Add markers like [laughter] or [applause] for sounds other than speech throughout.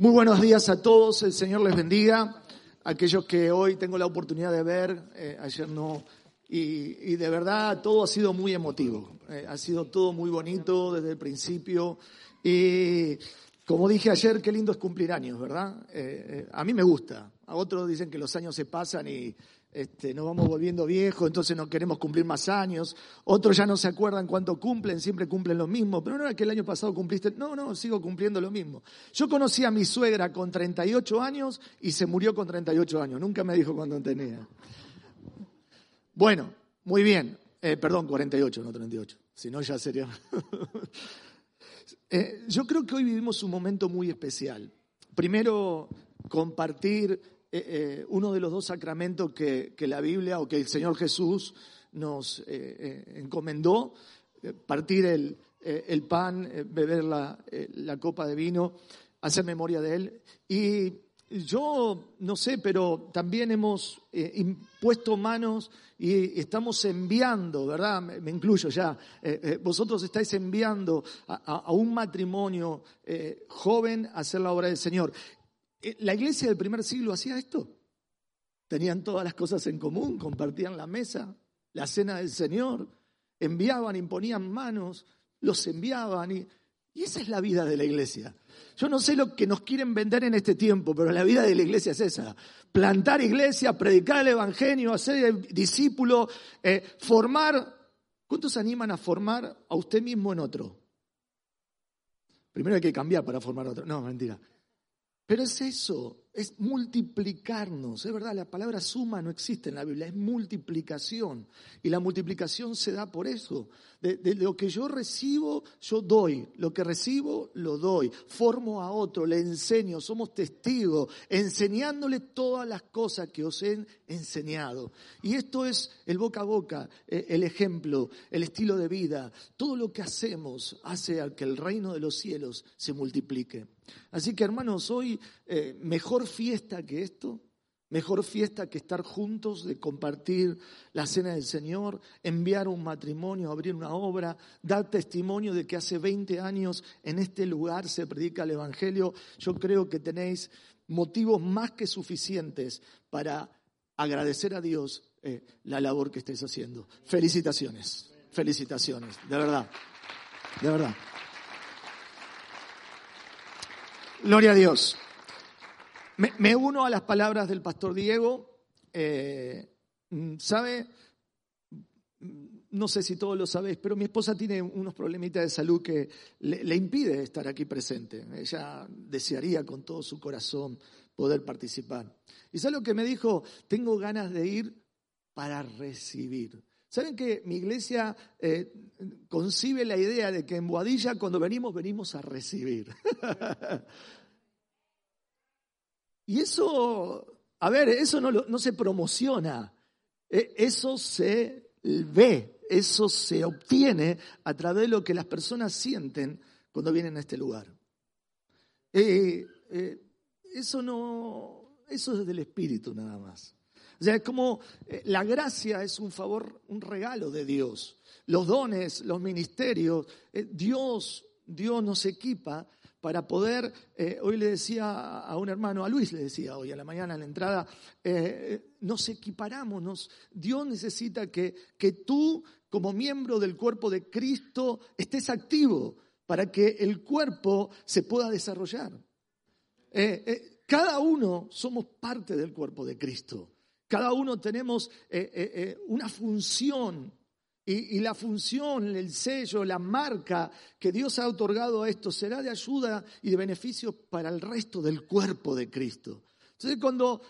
Muy buenos días a todos, el Señor les bendiga. Aquellos que hoy tengo la oportunidad de ver, eh, ayer no, y, de verdad todo ha sido muy emotivo, eh, ha sido todo muy bonito desde el principio. Y como dije ayer, qué lindo es cumplir años, ¿verdad? Eh, a mí me gusta, a otros dicen que los años se pasan y este, nos vamos volviendo viejos, entonces no queremos cumplir más años. Otros ya no se acuerdan cuánto cumplen, siempre cumplen lo mismo. Pero no era que el año pasado cumpliste, no, no, sigo cumpliendo lo mismo. Yo conocí a mi suegra con 38 años y se murió con 38 años. Nunca me dijo cuánto tenía. Bueno, muy bien. Eh, perdón, 48, no 38. Si no, ya sería. [laughs] Eh, yo creo que hoy vivimos un momento muy especial. Primero, compartir eh, eh, uno de los dos sacramentos que, la Biblia o que el Señor Jesús nos eh, encomendó, partir el, pan, beber la, la, copa de vino, hacer memoria de Él. Y yo no sé, pero también hemos impuesto manos y estamos enviando, ¿verdad? Me, incluyo ya. vosotros estáis enviando a, un matrimonio joven a hacer la obra del Señor. Eh, la iglesia del primer siglo hacía esto. Tenían todas las cosas en común, compartían la mesa, la cena del Señor, enviaban, imponían manos, los enviaban y, esa es la vida de la iglesia. Yo no sé lo que nos quieren vender en este tiempo, pero la vida de la iglesia es esa. Plantar iglesia, predicar el evangelio, hacer discípulo, eh, formar. ¿Cuántos animan a formar a usted mismo en otro? Primero hay que cambiar para formar a otro. No, mentira. Pero es eso, es multiplicarnos. Es verdad, la palabra suma no existe en la Biblia, es multiplicación. Y la multiplicación se da por eso. De, lo que yo recibo, yo doy. Lo que recibo, lo doy. Formo a otro, le enseño, somos testigos, enseñándole todas las cosas que os he enseñado. Y esto es el boca a boca, eh, el ejemplo, el estilo de vida. Todo lo que hacemos hace a que el reino de los cielos se multiplique. Así que hermanos, hoy eh, mejor fiesta que esto, mejor fiesta que estar juntos, de compartir la cena del Señor, enviar un matrimonio, abrir una obra, dar testimonio de que hace 20 años en este lugar se predica el Evangelio. Yo creo que tenéis motivos más que suficientes para agradecer a Dios eh, la labor que estáis haciendo. Felicitaciones, felicitaciones, de verdad, de verdad. Gloria a Dios. Me, uno a las palabras del pastor Diego. Eh, ¿Sabe? No sé si todos lo sabéis, pero mi esposa tiene unos problemitas de salud que le, impide estar aquí presente. Ella desearía con todo su corazón poder participar. ¿Y sabe lo que me dijo? Tengo ganas de ir para recibir. ¿Saben que mi iglesia eh, concibe la idea de que en Boadilla cuando venimos, venimos a recibir? [laughs] y eso, a ver, eso no, no se promociona, e, eso se ve, eso se obtiene a través de lo que las personas sienten cuando vienen a este lugar. Eh, eh, eso no, eso es del Espíritu nada más. O sea, es como eh, la gracia es un favor, un regalo de Dios. Los dones, los ministerios, Dios, Dios nos equipa para poder, eh, hoy le decía a un hermano, a Luis le decía hoy a la mañana en la entrada, nos equiparamos, nos, Dios necesita que, que tú como miembro del cuerpo de Cristo estés activo para que el cuerpo se pueda desarrollar. cada uno somos parte del cuerpo de Cristo. Cada uno tenemos eh, eh, eh, una función y, la función, el sello, la marca que Dios ha otorgado a esto será de ayuda y de beneficio para el resto del cuerpo de Cristo. Entonces cuando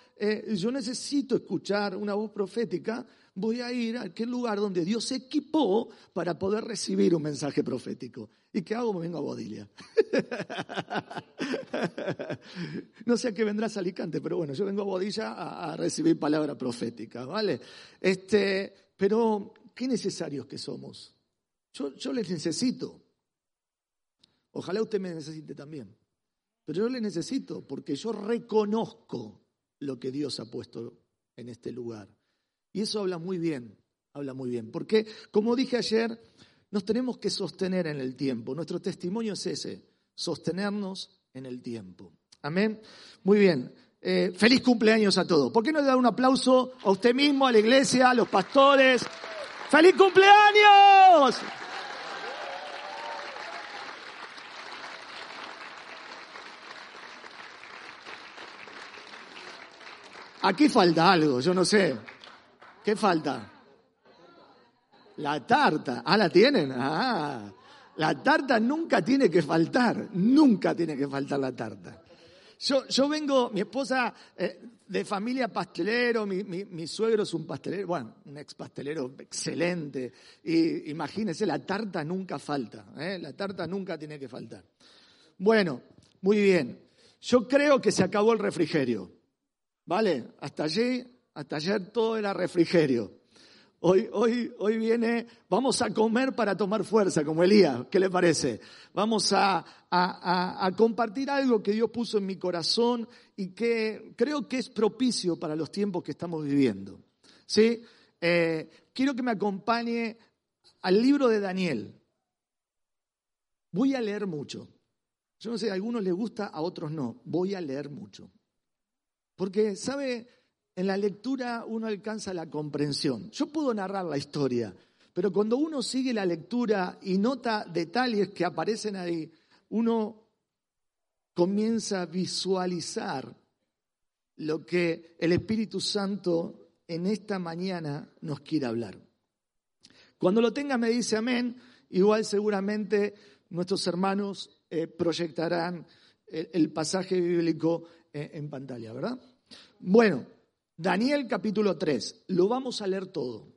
yo necesito escuchar una voz profética, voy a ir a aquel lugar donde Dios se equipó para poder recibir un mensaje profético. ¿Y qué hago? Vengo a Bodilia. [laughs] no sé a qué vendrás a Alicante, pero bueno, yo vengo a Bodilla a, recibir palabra profética, ¿vale? Este, pero, qué necesarios que somos. Yo, les necesito. Ojalá usted me necesite también. Pero yo les necesito porque yo reconozco lo que Dios ha puesto en este lugar. Y eso habla muy bien, habla muy bien. Porque, como dije ayer, nos tenemos que sostener en el tiempo. Nuestro testimonio es ese, sostenernos en el tiempo. Amén. Muy bien. Eh, feliz cumpleaños a todos. ¿Por qué no le da un aplauso a usted mismo, a la iglesia, a los pastores? ¡Feliz cumpleaños! Aquí falta algo, yo no sé. ¿Qué falta? La tarta. Ah, la tienen. Ah, la tarta nunca tiene que faltar. Nunca tiene que faltar la tarta. Yo, yo vengo, mi esposa eh, de familia pastelero, mi, mi, suegro es un pastelero, bueno, un ex pastelero excelente. Y imagínense, la tarta nunca falta. ¿eh? La tarta nunca tiene que faltar. Bueno, muy bien. Yo creo que se acabó el refrigerio. ¿Vale? Hasta allí, hasta ayer todo era refrigerio. Hoy, hoy, hoy viene, vamos a comer para tomar fuerza, como Elías. ¿Qué le parece? Vamos a, a, compartir algo que Dios puso en mi corazón y que creo que es propicio para los tiempos que estamos viviendo. ¿Sí? Eh, quiero que me acompañe al libro de Daniel. Voy a leer mucho. Yo no sé, a algunos les gusta, a otros no. Voy a leer mucho. Porque, ¿sabe? En la lectura uno alcanza la comprensión. Yo puedo narrar la historia, pero cuando uno sigue la lectura y nota detalles que aparecen ahí, uno comienza a visualizar lo que el Espíritu Santo en esta mañana nos quiere hablar. Cuando lo tenga me dice amén, igual seguramente nuestros hermanos eh, proyectarán el, pasaje bíblico eh, en pantalla, ¿verdad? Bueno, Daniel capítulo 3, lo vamos a leer todo.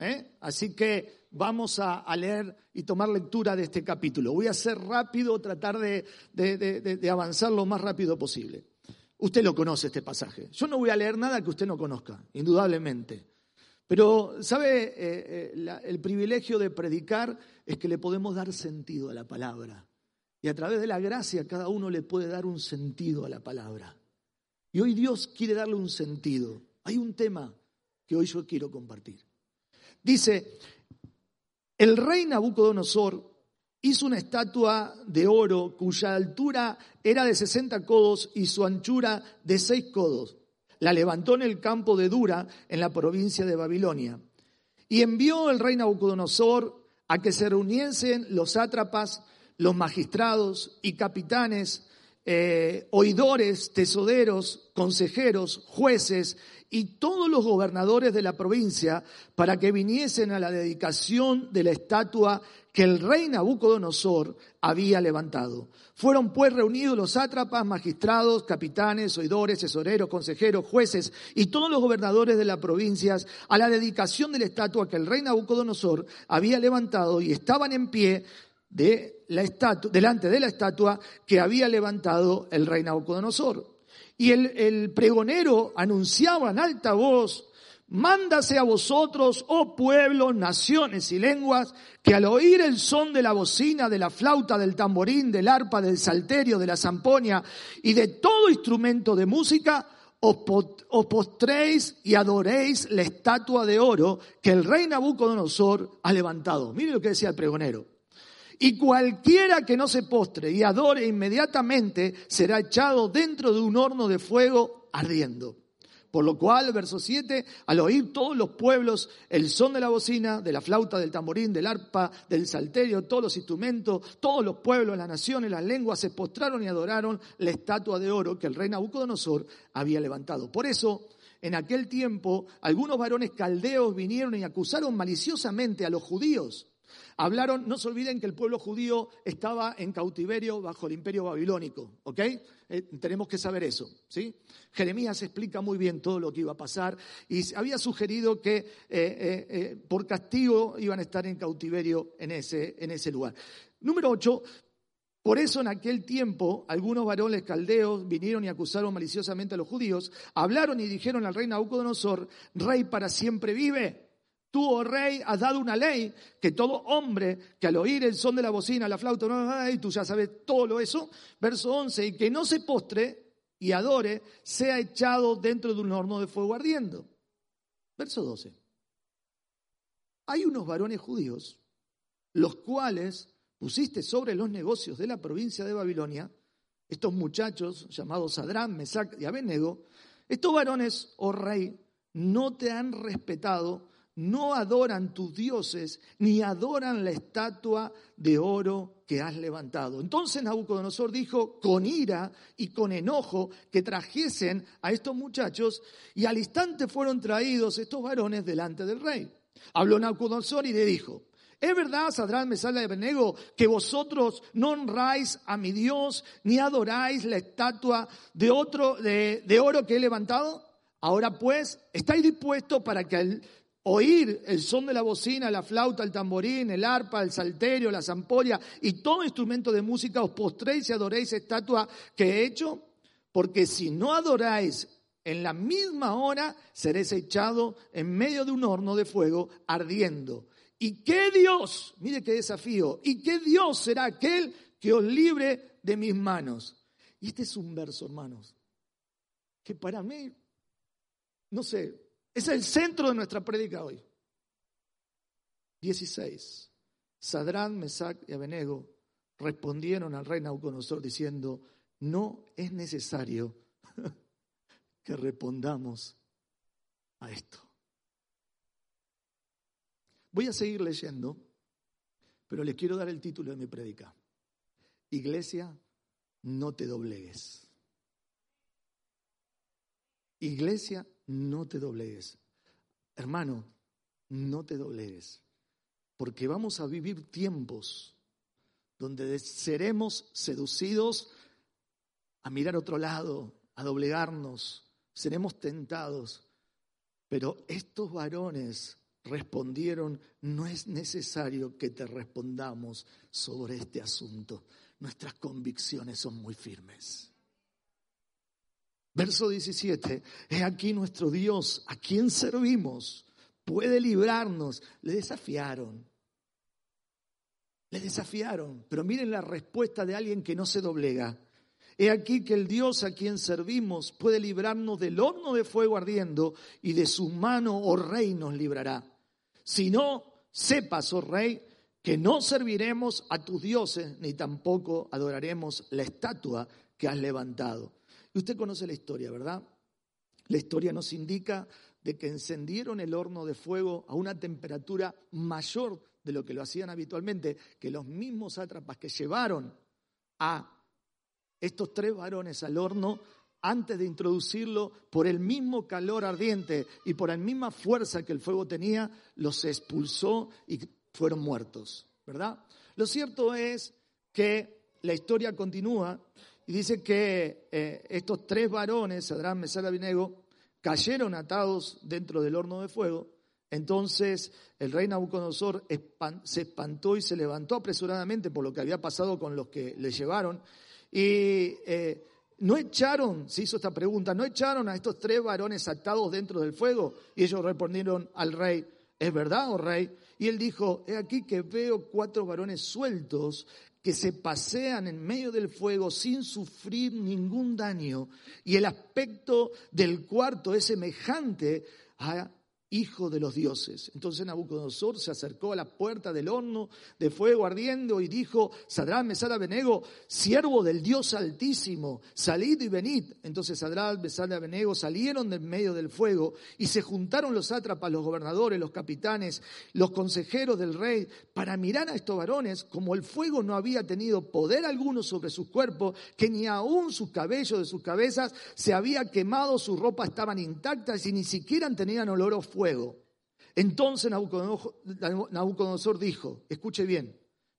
¿eh? Así que vamos a, leer y tomar lectura de este capítulo. Voy a ser rápido, tratar de, de, avanzar lo más rápido posible. Usted lo conoce este pasaje. Yo no voy a leer nada que usted no conozca, indudablemente. Pero, ¿sabe? Eh, eh, el privilegio de predicar es que le podemos dar sentido a la palabra. Y a través de la gracia cada uno le puede dar un sentido a la palabra. Y hoy Dios quiere darle un sentido. Hay un tema que hoy yo quiero compartir. Dice, el rey Nabucodonosor hizo una estatua de oro cuya altura era de 60 codos y su anchura de 6 codos. La levantó en el campo de Dura, en la provincia de Babilonia. Y envió el rey Nabucodonosor a que se reuniesen los sátrapas, los magistrados y capitanes eh, oidores, tesoderos, consejeros, jueces y todos los gobernadores de la provincia para que viniesen a la dedicación de la estatua que el rey Nabucodonosor había levantado. Fueron pues reunidos los sátrapas, magistrados, capitanes, oidores, tesoreros, consejeros, jueces y todos los gobernadores de las provincias a la dedicación de la estatua que el rey Nabucodonosor había levantado y estaban en pie delante de la estatua que había levantado el rey Nabucodonosor. Y el, pregonero anunciaba en alta voz, Mándase a vosotros, oh pueblos, naciones y lenguas, que al oír el son de la bocina, de la flauta, del tamborín, del arpa, del salterio, de la zampoña y de todo instrumento de música, os postréis y adoréis la estatua de oro que el rey Nabucodonosor ha levantado. Mire lo que decía el pregonero. Y cualquiera que no se postre y adore inmediatamente será echado dentro de un horno de fuego ardiendo. Por lo cual, verso 7, al oír todos los pueblos el son de la bocina, de la flauta, del tamborín, del arpa, del salterio, todos los instrumentos, todos los pueblos, las naciones, las lenguas, se postraron y adoraron la estatua de oro que el rey Nabucodonosor había levantado. Por eso, en aquel tiempo, algunos varones caldeos vinieron y acusaron maliciosamente a los judíos Hablaron, no se olviden que el pueblo judío estaba en cautiverio bajo el imperio babilónico, ¿ok? Eh, tenemos que saber eso, ¿sí? Jeremías explica muy bien todo lo que iba a pasar y había sugerido que eh, eh, por castigo iban a estar en cautiverio en ese, en ese lugar. Número 8, por eso en aquel tiempo algunos varones caldeos vinieron y acusaron maliciosamente a los judíos, hablaron y dijeron al rey Nabucodonosor, rey para siempre vive. Tú, oh rey, has dado una ley que todo hombre que al oír el son de la bocina, la flauta, y tú ya sabes todo lo eso, verso 11, y que no se postre y adore, sea echado dentro de un horno de fuego ardiendo. Verso 12. Hay unos varones judíos, los cuales pusiste sobre los negocios de la provincia de Babilonia, estos muchachos llamados Sadrán, Mesac y Abednego, estos varones, oh rey, no te han respetado, no adoran tus dioses, ni adoran la estatua de oro que has levantado. Entonces Nabucodonosor dijo con ira y con enojo que trajesen a estos muchachos y al instante fueron traídos estos varones delante del rey. Habló Nabucodonosor y le dijo, ¿Es verdad, Sadrán, Mesala de Benego, que vosotros no honráis a mi Dios ni adoráis la estatua de otro de, de oro que he levantado? Ahora pues, ¿estáis dispuestos para que al oír el son de la bocina, la flauta, el tamborín, el arpa, el salterio, la zampolla y todo instrumento de música os postréis y adoréis estatua que he hecho? Porque si no adoráis en la misma hora, seréis echado en medio de un horno de fuego ardiendo. ¿Y qué Dios? Mire qué desafío. ¿Y qué Dios será aquel que os libre de mis manos? Y este es un verso, hermanos, que para mí, no sé, es el centro de nuestra prédica hoy. 16. Sadrán, Mesac y Abenego respondieron al rey Nauconosor diciendo, no es necesario [laughs] que respondamos a esto. Voy a seguir leyendo, pero les quiero dar el título de mi predica. Iglesia, no te doblegues. Iglesia, no te doblegues. Hermano, no te doblegues, porque vamos a vivir tiempos donde seremos seducidos a mirar otro lado, a doblegarnos, seremos tentados. Pero estos varones respondieron, no es necesario que te respondamos sobre este asunto. Nuestras convicciones son muy firmes. Verso 17, es aquí nuestro Dios, a quien servimos, puede librarnos. Le desafiaron. Le desafiaron, pero miren la respuesta de alguien que no se doblega. He aquí que el Dios a quien servimos puede librarnos del horno de fuego ardiendo y de su mano, oh rey, nos librará. Si no, sepas, oh rey, que no serviremos a tus dioses, ni tampoco adoraremos la estatua que has levantado. Y usted conoce la historia, ¿verdad? La historia nos indica de que encendieron el horno de fuego a una temperatura mayor de lo que lo hacían habitualmente, que los mismos sátrapas que llevaron a estos tres varones al horno antes de introducirlo, por el mismo calor ardiente y por la misma fuerza que el fuego tenía, los expulsó y fueron muertos, ¿verdad? Lo cierto es que la historia continúa y dice que eh, estos tres varones, Adrán, Mesala y Vinego, cayeron atados dentro del horno de fuego. Entonces el rey Nabucodonosor se espantó y se levantó apresuradamente por lo que había pasado con los que le llevaron. Y eh, no echaron, se hizo esta pregunta, no echaron a estos tres varones atados dentro del fuego. Y ellos respondieron al rey, ¿es verdad, oh rey? Y él dijo, he aquí que veo cuatro varones sueltos que se pasean en medio del fuego sin sufrir ningún daño. Y el aspecto del cuarto es semejante a hijo de los dioses. Entonces Nabucodonosor se acercó a la puerta del horno de fuego ardiendo y dijo, Sadrán, Mesala, Benego, siervo del Dios Altísimo, salid y venid. Entonces Sadrán, Mesala, Benego salieron del medio del fuego y se juntaron los sátrapas, los gobernadores, los capitanes, los consejeros del rey para mirar a estos varones, como el fuego no había tenido poder alguno sobre sus cuerpos, que ni aún sus cabellos de sus cabezas se había quemado, sus ropas estaban intactas y ni siquiera tenían olor fuego. Entonces Nabucodonosor dijo, escuche bien,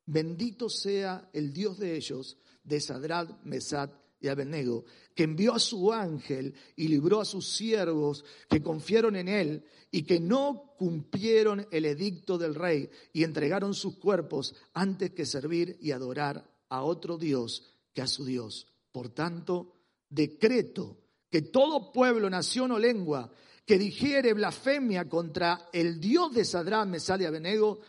bendito sea el Dios de ellos, de Sadrad, Mesad y Abednego, que envió a su ángel y libró a sus siervos que confiaron en él y que no cumplieron el edicto del rey y entregaron sus cuerpos antes que servir y adorar a otro Dios que a su Dios. Por tanto, decreto que todo pueblo, nación o lengua que dijere blasfemia contra el Dios de Sadrán, Mesal y Abenego,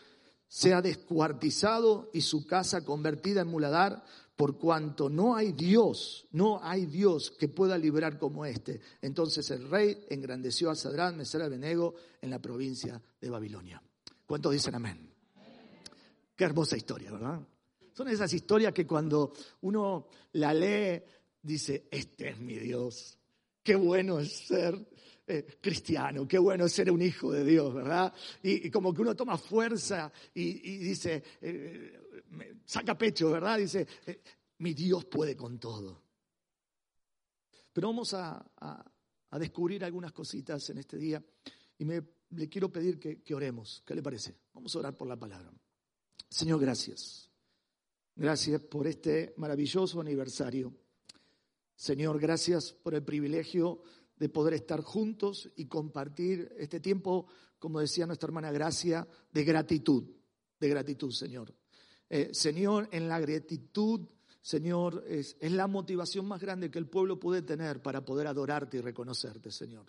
sea descuartizado y su casa convertida en muladar, por cuanto no hay Dios, no hay Dios que pueda liberar como este. Entonces el rey engrandeció a Sadrán, Mesal y Abenego en la provincia de Babilonia. ¿Cuántos dicen amén? Qué hermosa historia, ¿verdad? Son esas historias que cuando uno la lee, dice, este es mi Dios. Qué bueno es ser eh, cristiano, qué bueno ser un hijo de Dios, ¿verdad? Y, como que uno toma fuerza y, dice, eh, saca pecho, ¿verdad? Dice, eh, mi Dios puede con todo. Pero vamos a, descubrir algunas cositas en este día y me, le quiero pedir que oremos. ¿Qué le parece? Vamos a orar por la palabra. Señor, gracias. Gracias por este maravilloso aniversario. Señor, gracias por el privilegio de poder estar juntos y compartir este tiempo, como decía nuestra hermana Gracia, de gratitud, de gratitud, Señor. Eh, Señor, en la gratitud, Señor, es, es la motivación más grande que el pueblo puede tener para poder adorarte y reconocerte, Señor.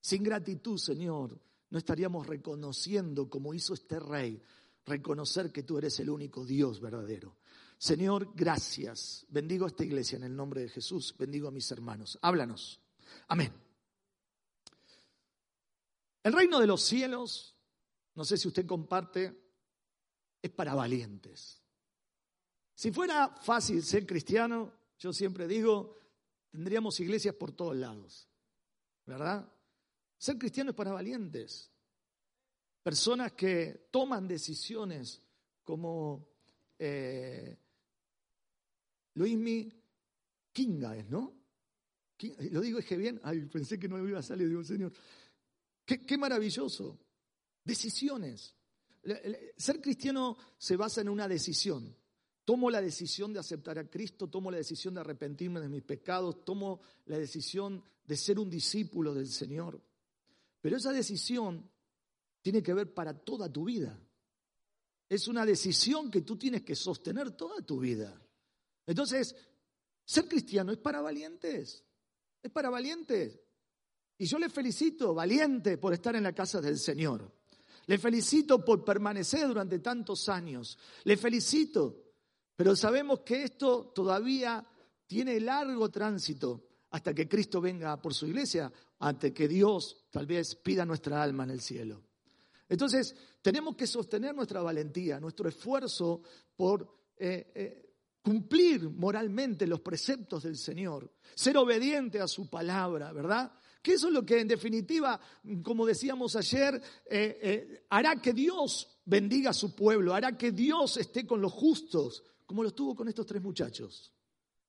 Sin gratitud, Señor, no estaríamos reconociendo, como hizo este rey, reconocer que tú eres el único Dios verdadero. Señor, gracias. Bendigo a esta iglesia en el nombre de Jesús. Bendigo a mis hermanos. Háblanos. Amén. El reino de los cielos, no sé si usted comparte, es para valientes. Si fuera fácil ser cristiano, yo siempre digo, tendríamos iglesias por todos lados, ¿verdad? Ser cristiano es para valientes. Personas que toman decisiones como eh, Luismi Kinga ¿no? Lo digo es que bien, ay, pensé que no me iba a salir, digo, Señor, qué, maravilloso. Decisiones. Ser cristiano se basa en una decisión. Tomo la decisión de aceptar a Cristo, tomo la decisión de arrepentirme de mis pecados, tomo la decisión de ser un discípulo del Señor. Pero esa decisión tiene que ver para toda tu vida. Es una decisión que tú tienes que sostener toda tu vida. Entonces, ser cristiano es para valientes. Es para valientes. Y yo le felicito, valiente, por estar en la casa del Señor. Le felicito por permanecer durante tantos años. Le felicito. Pero sabemos que esto todavía tiene largo tránsito hasta que Cristo venga por su iglesia, hasta que Dios tal vez pida nuestra alma en el cielo. Entonces, tenemos que sostener nuestra valentía, nuestro esfuerzo por eh, eh, cumplir moralmente los preceptos del Señor, ser obediente a su palabra, ¿verdad? Que eso es lo que en definitiva, como decíamos ayer, eh, eh, hará que Dios bendiga a su pueblo, hará que Dios esté con los justos, como lo estuvo con estos tres muchachos.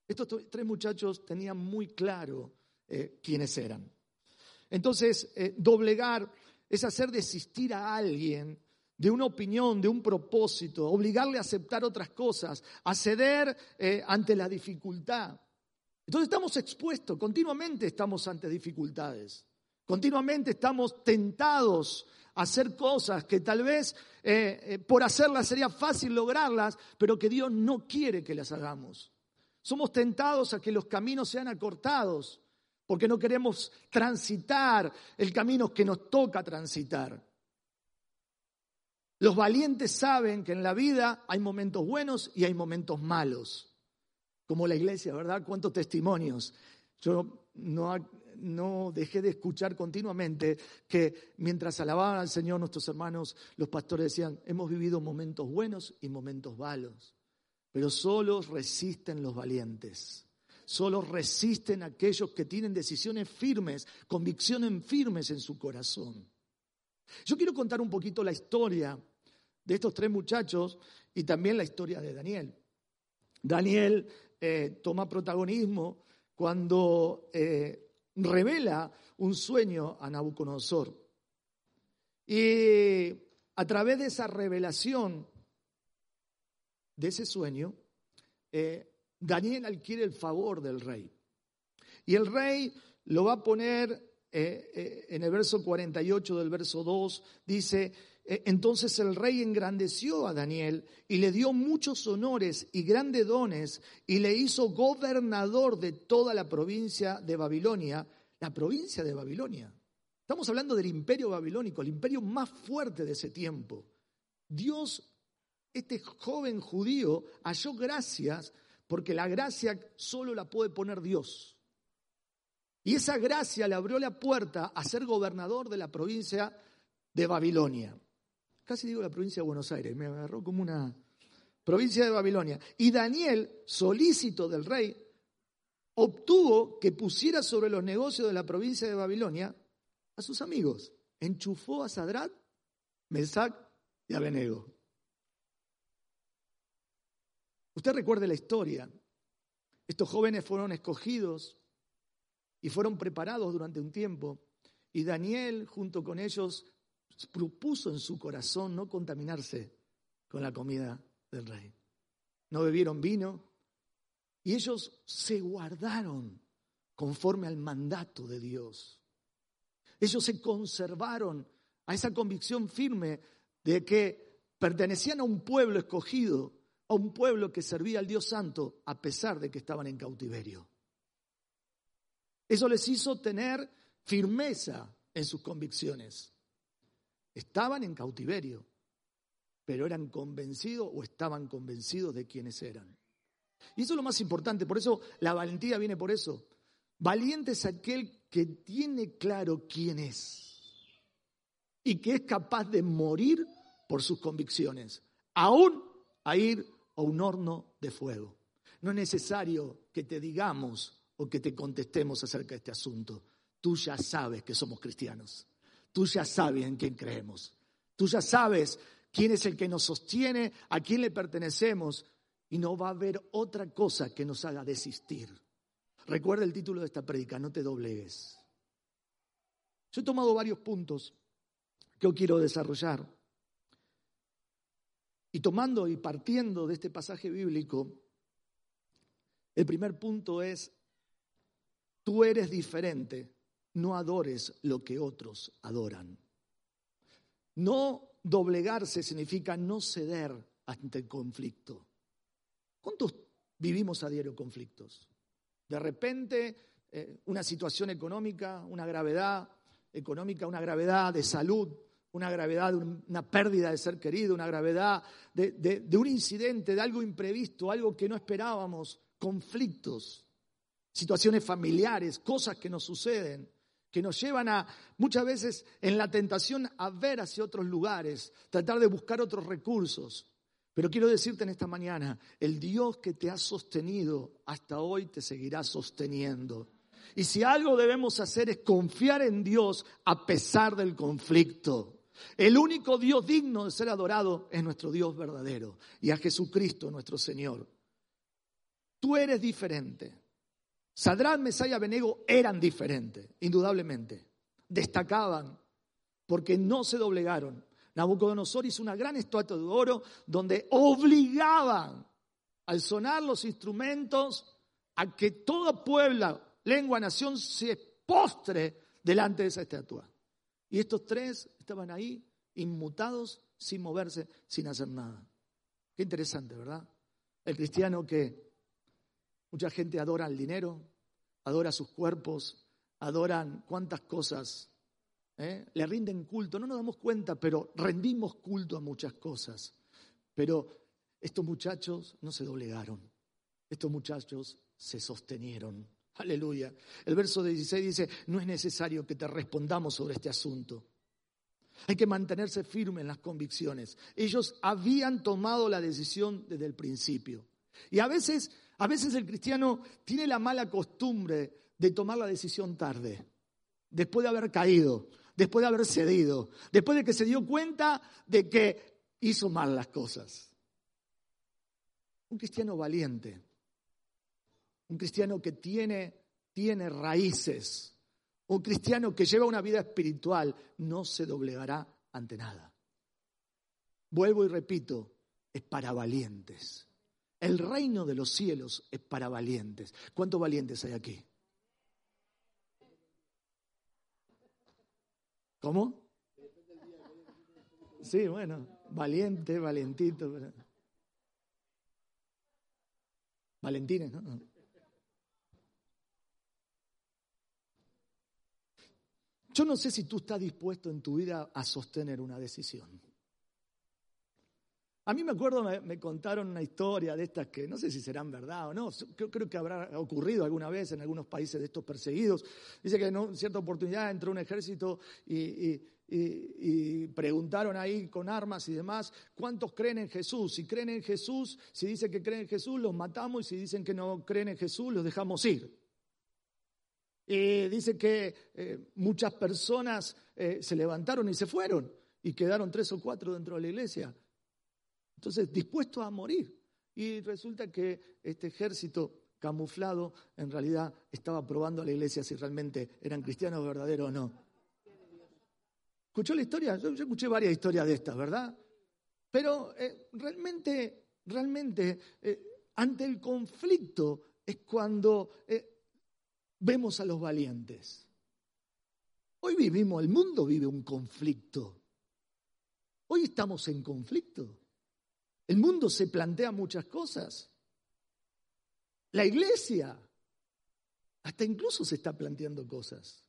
Estos tres muchachos tenían muy claro eh, quiénes eran. Entonces, doblegar es hacer desistir a alguien de una opinión, de un propósito, obligarle a aceptar otras cosas, a ceder ante la dificultad. Entonces estamos expuestos, continuamente estamos ante dificultades, continuamente estamos tentados a hacer cosas que tal vez eh, eh, por hacerlas sería fácil lograrlas, pero que Dios no quiere que las hagamos. Somos tentados a que los caminos sean acortados, porque no queremos transitar el camino que nos toca transitar. Los valientes saben que en la vida hay momentos buenos y hay momentos malos. Como la iglesia, ¿verdad? Cuántos testimonios. Yo no, dejé de escuchar continuamente que mientras alababan al Señor nuestros hermanos, los pastores decían, hemos vivido momentos buenos y momentos malos, pero solo resisten los valientes. Solo resisten aquellos que tienen decisiones firmes, convicciones firmes en su corazón. Yo quiero contar un poquito la historia de estos tres muchachos y también la historia de Daniel. Daniel eh, toma protagonismo cuando eh, revela un sueño a Nabucodonosor. Y a través de esa revelación, de ese sueño, eh, Daniel adquiere el favor del rey. Y el rey lo va a poner en el verso 48 del verso 2, dice, entonces el rey engrandeció a Daniel y le dio muchos honores y grandes dones y le hizo gobernador de toda la provincia de Babilonia, la provincia de Babilonia. Estamos hablando del imperio babilónico, el imperio más fuerte de ese tiempo. Dios, este joven judío, halló gracias porque la gracia solo la puede poner Dios. Y esa gracia le abrió la puerta a ser gobernador de la provincia de Babilonia casi digo la provincia de Buenos Aires, me agarró como una, provincia de Babilonia. Y Daniel, solícito del rey, obtuvo que pusiera sobre los negocios de la provincia de Babilonia a sus amigos. Enchufó a Sadrat, Mesac y Abenego. Usted recuerde la historia. Estos jóvenes fueron escogidos y fueron preparados durante un tiempo. Y Daniel, junto con ellos, propuso en su corazón no contaminarse con la comida del rey. No bebieron vino y ellos se guardaron conforme al mandato de Dios. Ellos se conservaron a esa convicción firme de que pertenecían a un pueblo escogido, a un pueblo que servía al Dios Santo a pesar de que estaban en cautiverio. Eso les hizo tener firmeza en sus convicciones. Estaban en cautiverio, pero eran convencidos o estaban convencidos de quiénes eran. Y eso es lo más importante, por eso la valentía viene por eso. Valiente es aquel que tiene claro quién es y que es capaz de morir por sus convicciones, aún a ir a un horno de fuego. No es necesario que te digamos o que te contestemos acerca de este asunto. Tú ya sabes que somos cristianos. Tú ya sabes en quién creemos. Tú ya sabes quién es el que nos sostiene, a quién le pertenecemos. Y no va a haber otra cosa que nos haga desistir. Recuerda el título de esta predica, no te doblegues. Yo he tomado varios puntos que yo quiero desarrollar. Y tomando y partiendo de este pasaje bíblico, el primer punto es, tú eres diferente no adores lo que otros adoran. No doblegarse significa no ceder ante el conflicto. ¿Cuántos vivimos a diario conflictos? De repente, eh, una situación económica, una gravedad económica, una gravedad de salud, una gravedad de una pérdida de ser querido, una gravedad de un incidente, de algo imprevisto, algo que no esperábamos, conflictos, situaciones familiares, cosas que nos suceden que nos llevan a muchas veces en la tentación a ver hacia otros lugares, tratar de buscar otros recursos. Pero quiero decirte en esta mañana, el Dios que te ha sostenido hasta hoy te seguirá sosteniendo. Y si algo debemos hacer es confiar en Dios a pesar del conflicto. El único Dios digno de ser adorado es nuestro Dios verdadero y a Jesucristo nuestro Señor. Tú eres diferente. Sadrán, Mesaya y eran diferentes, indudablemente. Destacaban porque no se doblegaron. Nabucodonosor hizo una gran estatua de oro donde obligaban al sonar los instrumentos a que toda puebla, lengua, nación se postre delante de esa estatua. Y estos tres estaban ahí inmutados, sin moverse, sin hacer nada. Qué interesante, ¿verdad? El cristiano que Mucha gente adora el dinero, adora sus cuerpos, adoran cuántas cosas. ¿eh? Le rinden culto, no nos damos cuenta, pero rendimos culto a muchas cosas. Pero estos muchachos no se doblegaron, estos muchachos se sostenieron. Aleluya. El verso 16 dice, no es necesario que te respondamos sobre este asunto. Hay que mantenerse firme en las convicciones. Ellos habían tomado la decisión desde el principio. Y a veces a veces el cristiano tiene la mala costumbre de tomar la decisión tarde, después de haber caído, después de haber cedido, después de que se dio cuenta de que hizo mal las cosas. Un cristiano valiente, un cristiano que tiene, tiene raíces, un cristiano que lleva una vida espiritual, no se doblegará ante nada. Vuelvo y repito, es para valientes. El reino de los cielos es para valientes. ¿Cuántos valientes hay aquí? ¿Cómo? Sí, bueno, valiente, valentito. Valentines, ¿no? Yo no sé si tú estás dispuesto en tu vida a sostener una decisión. A mí me acuerdo, me, contaron una historia de estas que no sé si serán verdad o no, creo, creo, que habrá ocurrido alguna vez en algunos países de estos perseguidos. Dice que en cierta oportunidad entró un ejército y, y, preguntaron ahí con armas y demás, ¿cuántos creen en Jesús? Si creen en Jesús, si dicen que creen en Jesús, los matamos y si dicen que no creen en Jesús, los dejamos ir. Y dice que eh, muchas personas eh, se levantaron y se fueron y quedaron tres o cuatro dentro de la iglesia. Entonces, dispuestos a morir. Y resulta que este ejército camuflado en realidad estaba probando a la iglesia si realmente eran cristianos verdaderos o no. ¿Escuchó la historia? Yo, escuché varias historias de estas, ¿verdad? Pero eh, realmente, realmente, eh, ante el conflicto es cuando eh, vemos a los valientes. Hoy vivimos, el mundo vive un conflicto. Hoy estamos en conflicto. El mundo se plantea muchas cosas. La iglesia hasta incluso se está planteando cosas.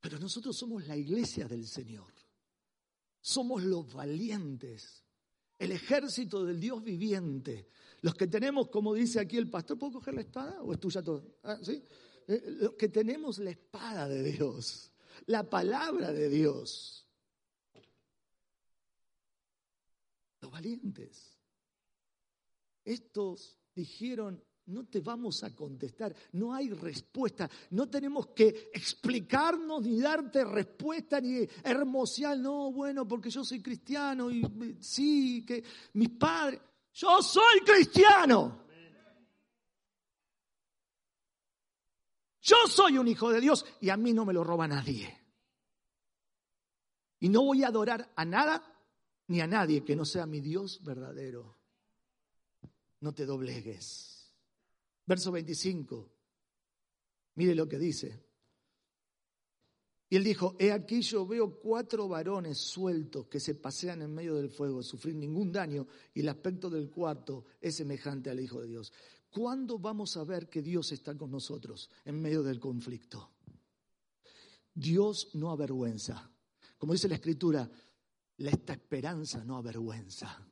Pero nosotros somos la iglesia del Señor. Somos los valientes, el ejército del Dios viviente. Los que tenemos, como dice aquí el pastor, ¿puedo coger la espada o es tuya todo? Ah, ¿sí? Eh, los que tenemos la espada de Dios, la palabra de Dios. Los valientes. Estos dijeron, no te vamos a contestar, no hay respuesta, no tenemos que explicarnos ni darte respuesta ni hermosear, no, bueno, porque yo soy cristiano y sí, que mis padres, yo soy cristiano. Yo soy un hijo de Dios y a mí no me lo roba nadie. Y no voy a adorar a nada ni a nadie que no sea mi Dios verdadero no te doblegues. Verso 25. Mire lo que dice. Y él dijo, he aquí yo veo cuatro varones sueltos que se pasean en medio del fuego, sufrir ningún daño, y el aspecto del cuarto es semejante al Hijo de Dios. ¿Cuándo vamos a ver que Dios está con nosotros en medio del conflicto? Dios no avergüenza. Como dice la Escritura, esta esperanza no avergüenza.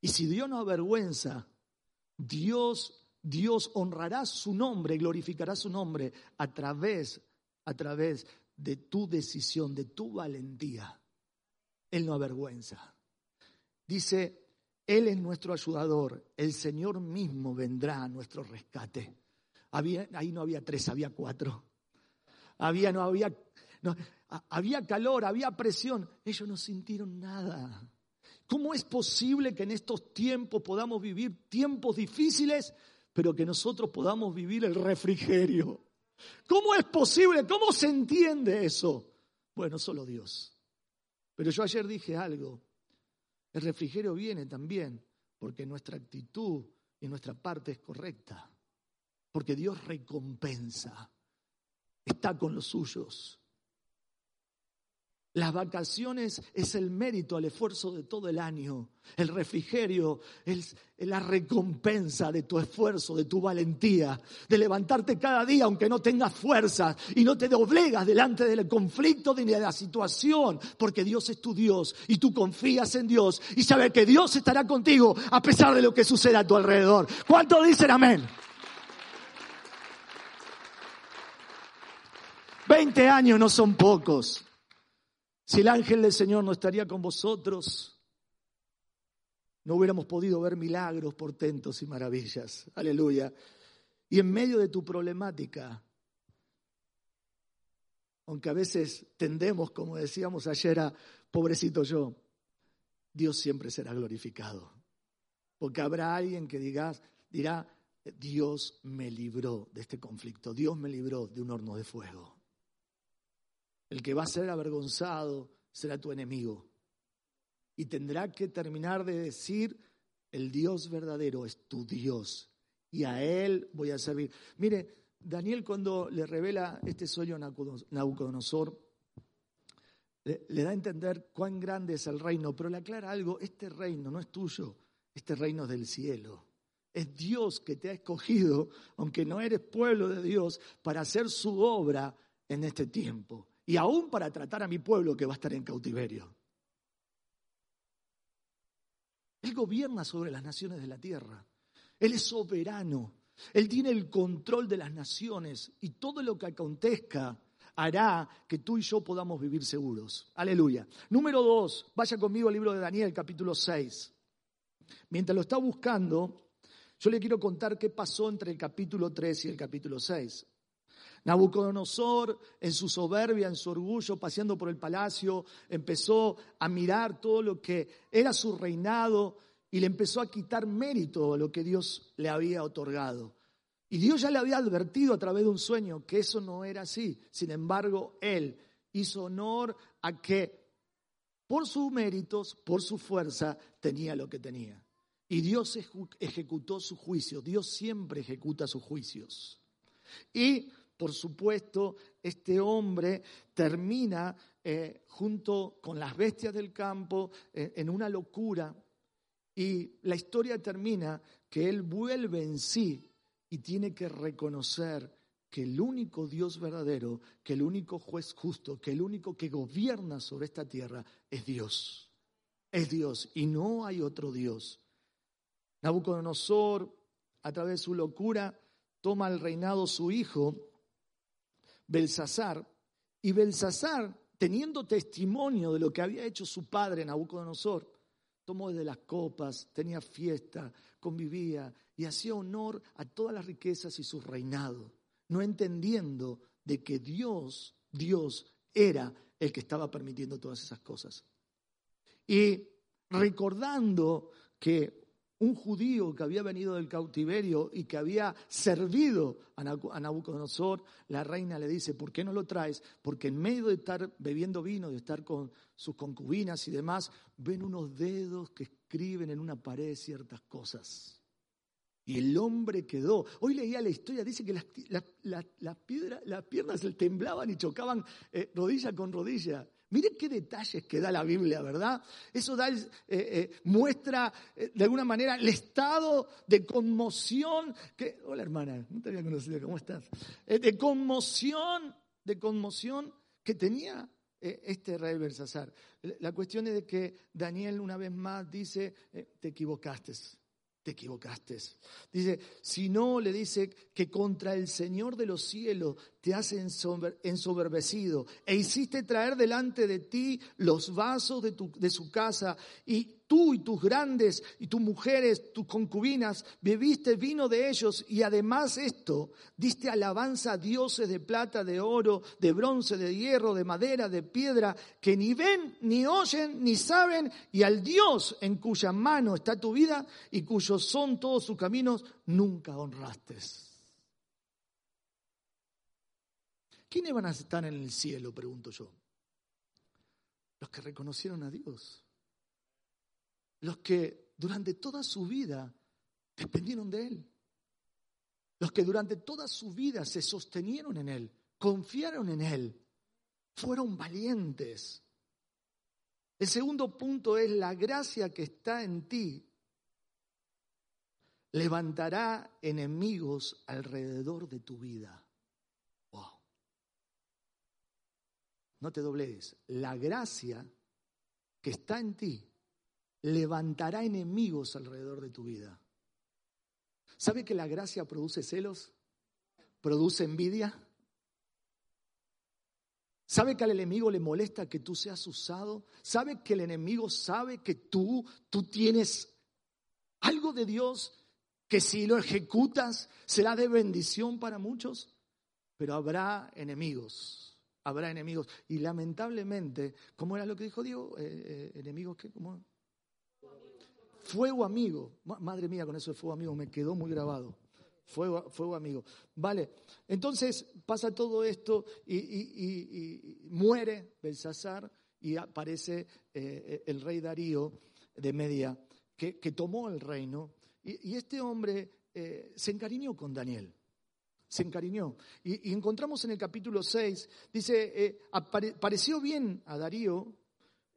Y si Dios no avergüenza, Dios, Dios honrará su nombre, glorificará su nombre a través, a través de tu decisión, de tu valentía. Él no avergüenza. Dice, Él es nuestro ayudador, el Señor mismo vendrá a nuestro rescate. Ahí no había tres, había cuatro. Había, no había, no, había calor, había presión. Ellos no sintieron nada. ¿Cómo es posible que en estos tiempos podamos vivir tiempos difíciles, pero que nosotros podamos vivir el refrigerio? ¿Cómo es posible? ¿Cómo se entiende eso? Bueno, solo Dios. Pero yo ayer dije algo. El refrigerio viene también porque nuestra actitud y nuestra parte es correcta. Porque Dios recompensa. Está con los suyos. Las vacaciones es el mérito al esfuerzo de todo el año. El refrigerio es la recompensa de tu esfuerzo, de tu valentía, de levantarte cada día aunque no tengas fuerzas y no te doblegas delante del conflicto ni de la situación, porque Dios es tu Dios y tú confías en Dios y sabes que Dios estará contigo a pesar de lo que suceda a tu alrededor. ¿Cuántos dicen amén? Veinte años no son pocos. Si el ángel del Señor no estaría con vosotros, no hubiéramos podido ver milagros, portentos y maravillas. Aleluya. Y en medio de tu problemática, aunque a veces tendemos, como decíamos ayer, a pobrecito yo, Dios siempre será glorificado. Porque habrá alguien que diga, dirá, Dios me libró de este conflicto, Dios me libró de un horno de fuego. El que va a ser avergonzado será tu enemigo. Y tendrá que terminar de decir, el Dios verdadero es tu Dios. Y a Él voy a servir. Mire, Daniel cuando le revela este sueño a le, le da a entender cuán grande es el reino, pero le aclara algo, este reino no es tuyo, este reino es del cielo. Es Dios que te ha escogido, aunque no eres pueblo de Dios, para hacer su obra en este tiempo y aún para tratar a mi pueblo que va a estar en cautiverio. Él gobierna sobre las naciones de la tierra. Él es soberano. Él tiene el control de las naciones y todo lo que acontezca hará que tú y yo podamos vivir seguros. Aleluya. Número dos, vaya conmigo al libro de Daniel, capítulo 6. Mientras lo está buscando, yo le quiero contar qué pasó entre el capítulo 3 y el capítulo 6. Nabucodonosor, en su soberbia, en su orgullo, paseando por el palacio, empezó a mirar todo lo que era su reinado y le empezó a quitar mérito a lo que Dios le había otorgado. Y Dios ya le había advertido a través de un sueño que eso no era así. Sin embargo, él hizo honor a que por sus méritos, por su fuerza, tenía lo que tenía. Y Dios ejecutó su juicio. Dios siempre ejecuta sus juicios. Y, por supuesto, este hombre termina eh, junto con las bestias del campo eh, en una locura. Y la historia termina que él vuelve en sí y tiene que reconocer que el único Dios verdadero, que el único juez justo, que el único que gobierna sobre esta tierra es Dios. Es Dios y no hay otro Dios. Nabucodonosor, a través de su locura, toma el reinado su hijo, Belsasar, y Belsasar, teniendo testimonio de lo que había hecho su padre Nabucodonosor, tomó de las copas, tenía fiesta, convivía y hacía honor a todas las riquezas y su reinado, no entendiendo de que Dios, Dios era el que estaba permitiendo todas esas cosas. Y recordando que un judío que había venido del cautiverio y que había servido a Nabucodonosor, la reina le dice, ¿por qué no lo traes? Porque en medio de estar bebiendo vino, de estar con sus concubinas y demás, ven unos dedos que escriben en una pared ciertas cosas. Y el hombre quedó. Hoy leía la historia, dice que las, las, piernas le temblaban y chocaban eh, rodilla con rodilla. Miren qué detalles que da la Biblia, ¿verdad? Eso da, eh, eh, muestra eh, de alguna manera el estado de conmoción que... Hola hermana, no te había conocido, ¿cómo estás? de conmoción, de conmoción que tenía este rey Belsasar. La cuestión es de que Daniel una vez más dice, te equivocaste, te equivocaste. Dice, si no, le dice que contra el Señor de los cielos te has ensoberbecido e hiciste traer delante de ti los vasos de, tu, su casa y tú y tus grandes y tus mujeres, tus concubinas, bebiste vino de ellos y además esto, diste alabanza a dioses de plata, de oro, de bronce, de hierro, de madera, de piedra, que ni ven, ni oyen, ni saben, y al Dios en cuya mano está tu vida y cuyos son todos sus caminos, nunca honraste. ¿Quiénes van a estar en el cielo? Pregunto yo. Los que reconocieron a Dios. Los que durante toda su vida dependieron de Él. Los que durante toda su vida se sostenieron en Él, confiaron en Él, fueron valientes. El segundo punto es la gracia que está en ti. Levantará enemigos alrededor de tu vida. No te doblegues, la gracia que está en ti levantará enemigos alrededor de tu vida. ¿Sabe que la gracia produce celos? ¿Produce envidia? ¿Sabe que al enemigo le molesta que tú seas usado? ¿Sabe que el enemigo sabe que tú, tú tienes algo de Dios que si lo ejecutas será de bendición para muchos? Pero habrá enemigos habrá enemigos. Y lamentablemente, ¿cómo era lo que dijo Dios? Eh, eh, enemigos que, ¿cómo? Fuego amigo. Madre mía, con eso de fuego amigo me quedó muy grabado. Fuego, fuego amigo. Vale, entonces pasa todo esto y, muere Belsasar y aparece eh, el rey Darío de Media, que, tomó el reino. Y, este hombre se encariñó con Daniel se encariñó. Y, encontramos en el capítulo 6, dice, eh, pareció bien a Darío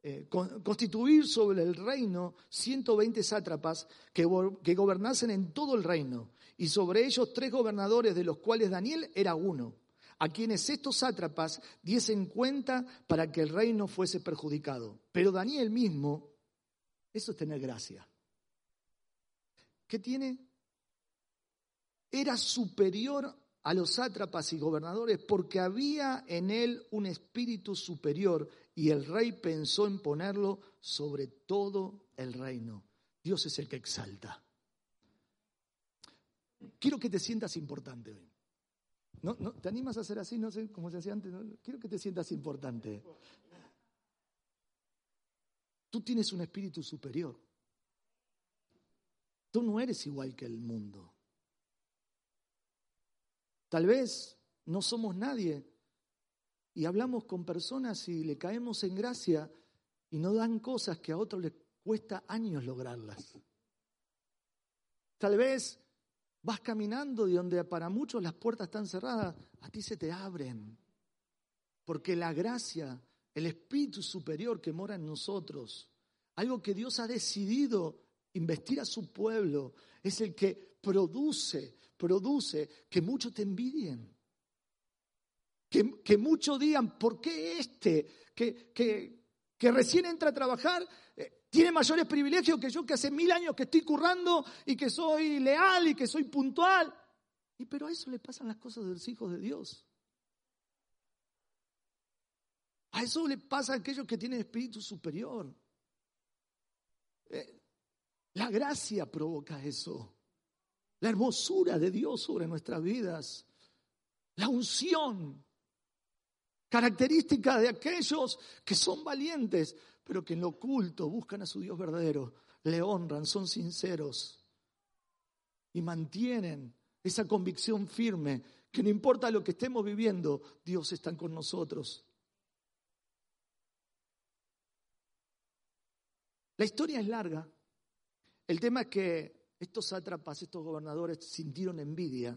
eh, constituir sobre el reino 120 sátrapas que, que gobernasen en todo el reino, y sobre ellos tres gobernadores, de los cuales Daniel era uno, a quienes estos sátrapas diesen cuenta para que el reino fuese perjudicado. Pero Daniel mismo, eso es tener gracia. ¿qué tiene? Era superior a los sátrapas y gobernadores porque había en él un espíritu superior y el rey pensó en ponerlo sobre todo el reino. Dios es el que exalta. Quiero que te sientas importante hoy. ¿No, ¿Te animas a hacer así? No sé cómo se hacía antes. Quiero que te sientas importante. Tú tienes un espíritu superior. Tú no eres igual que el mundo. Tal vez no somos nadie y hablamos con personas y le caemos en gracia y no dan cosas que a otros les cuesta años lograrlas. Tal vez vas caminando y donde para muchos las puertas están cerradas, a ti se te abren. Porque la gracia, el espíritu superior que mora en nosotros, algo que Dios ha decidido investir a su pueblo, es el que produce produce que muchos te envidien. Que, muchos digan, ¿por qué este que, que, recién entra a trabajar eh, tiene mayores privilegios que yo que hace mil años que estoy currando y que soy leal y que soy puntual? Y pero a eso le pasan las cosas de los hijos de Dios. A eso le pasa a aquellos que tienen espíritu superior. Eh, la gracia provoca eso la hermosura de Dios sobre nuestras vidas, la unción, característica de aquellos que son valientes, pero que en lo oculto buscan a su Dios verdadero, le honran, son sinceros y mantienen esa convicción firme que no importa lo que estemos viviendo, Dios está con nosotros. La historia es larga. El tema es que estos sátrapas, estos gobernadores sintieron envidia.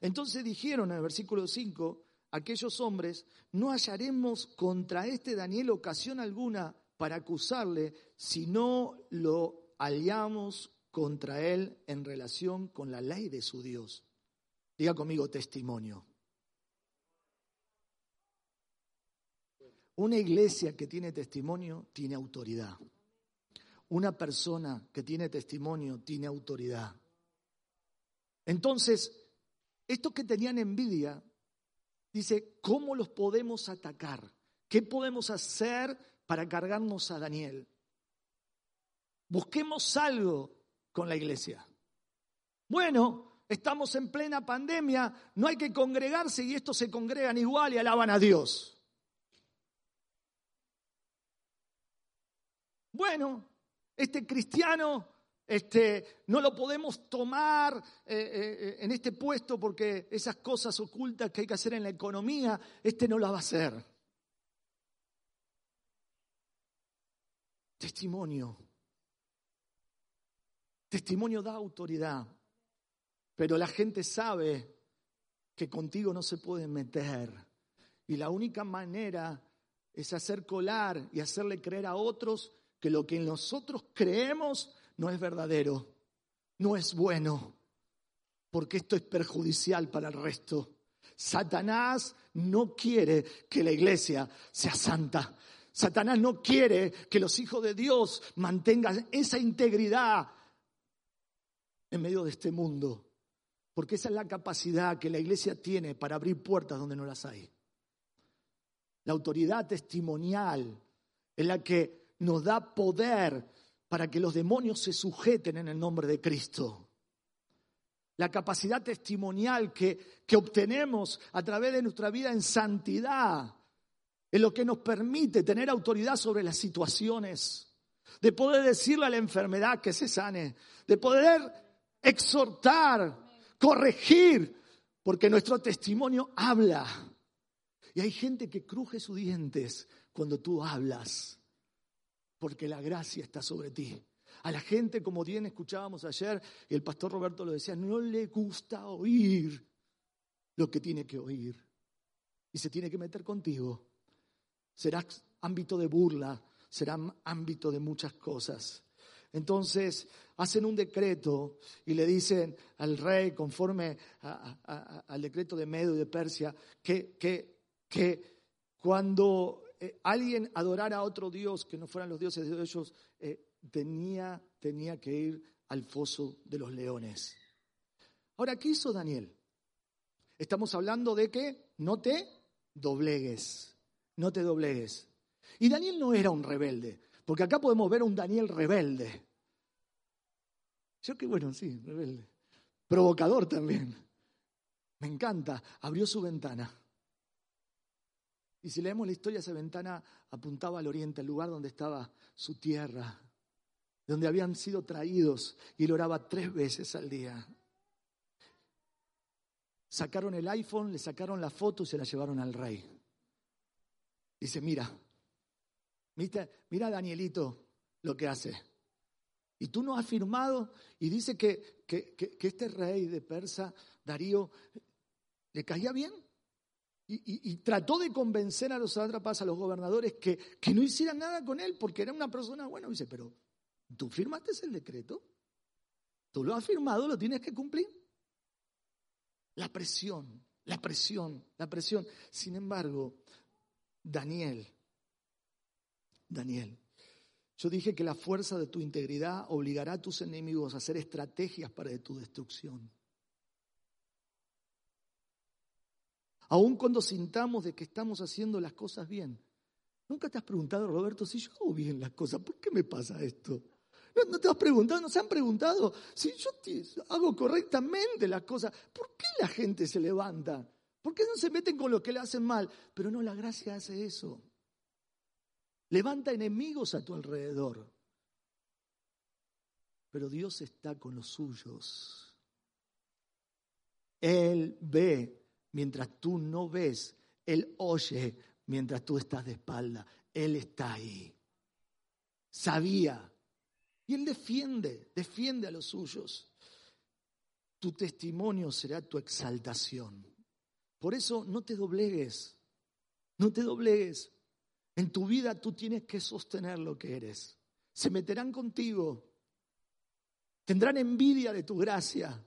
Entonces dijeron en el versículo 5, aquellos hombres, no hallaremos contra este Daniel ocasión alguna para acusarle si no lo hallamos contra él en relación con la ley de su Dios. Diga conmigo testimonio. Una iglesia que tiene testimonio tiene autoridad. Una persona que tiene testimonio tiene autoridad. Entonces, estos que tenían envidia, dice, ¿cómo los podemos atacar? ¿Qué podemos hacer para cargarnos a Daniel? Busquemos algo con la iglesia. Bueno, estamos en plena pandemia, no hay que congregarse y estos se congregan igual y alaban a Dios. Bueno, este cristiano este, no lo podemos tomar eh, eh, en este puesto porque esas cosas ocultas que hay que hacer en la economía, este no las va a hacer. Testimonio. Testimonio da autoridad, pero la gente sabe que contigo no se puede meter. Y la única manera es hacer colar y hacerle creer a otros que lo que nosotros creemos no es verdadero, no es bueno, porque esto es perjudicial para el resto. Satanás no quiere que la iglesia sea santa. Satanás no quiere que los hijos de Dios mantengan esa integridad en medio de este mundo, porque esa es la capacidad que la iglesia tiene para abrir puertas donde no las hay. La autoridad testimonial es la que nos da poder para que los demonios se sujeten en el nombre de Cristo. La capacidad testimonial que, que obtenemos a través de nuestra vida en santidad es lo que nos permite tener autoridad sobre las situaciones, de poder decirle a la enfermedad que se sane, de poder exhortar, corregir, porque nuestro testimonio habla. Y hay gente que cruje sus dientes cuando tú hablas porque la gracia está sobre ti. A la gente, como bien escuchábamos ayer, y el pastor Roberto lo decía, no le gusta oír lo que tiene que oír. Y se tiene que meter contigo. Será ámbito de burla, será ámbito de muchas cosas. Entonces hacen un decreto y le dicen al rey, conforme al decreto de Medo y de Persia, que, que, que cuando eh, alguien adorara a otro Dios que no fueran los dioses de ellos, eh, tenía, tenía que ir al foso de los leones. Ahora, ¿qué hizo Daniel? Estamos hablando de que no te doblegues, no te doblegues. Y Daniel no era un rebelde, porque acá podemos ver un Daniel rebelde. Yo qué bueno, sí, rebelde. Provocador también. Me encanta. Abrió su ventana. Y si leemos la historia, esa ventana apuntaba al oriente, al lugar donde estaba su tierra, donde habían sido traídos, y él oraba tres veces al día. Sacaron el iPhone, le sacaron la foto y se la llevaron al rey. Dice, mira, mira, mira Danielito lo que hace. Y tú no has firmado y dice que, que, que este rey de Persa, Darío, le caía bien y, trató de convencer a los sátrapas, a los gobernadores, que, que no hicieran nada con él, porque era una persona buena. Dice, pero tú firmaste el decreto, tú lo has firmado, lo tienes que cumplir. La presión, la presión, la presión. Sin embargo, Daniel, Daniel, yo dije que la fuerza de tu integridad obligará a tus enemigos a hacer estrategias para tu destrucción. Aun cuando sintamos de que estamos haciendo las cosas bien. ¿Nunca te has preguntado, Roberto, si yo hago bien las cosas, ¿por qué me pasa esto? ¿No, te has preguntado? ¿No se han preguntado? Si yo hago correctamente las cosas, ¿por qué la gente se levanta? ¿Por qué no se meten con lo que le hacen mal? Pero no, la gracia hace eso. Levanta enemigos a tu alrededor. Pero Dios está con los suyos. Él ve mientras tú no ves, Él oye mientras tú estás de espalda. Él está ahí. Sabía. Y Él defiende, defiende a los suyos. Tu testimonio será tu exaltación. Por eso no te doblegues, no te doblegues. En tu vida tú tienes que sostener lo que eres. Se meterán contigo, tendrán envidia de tu gracia,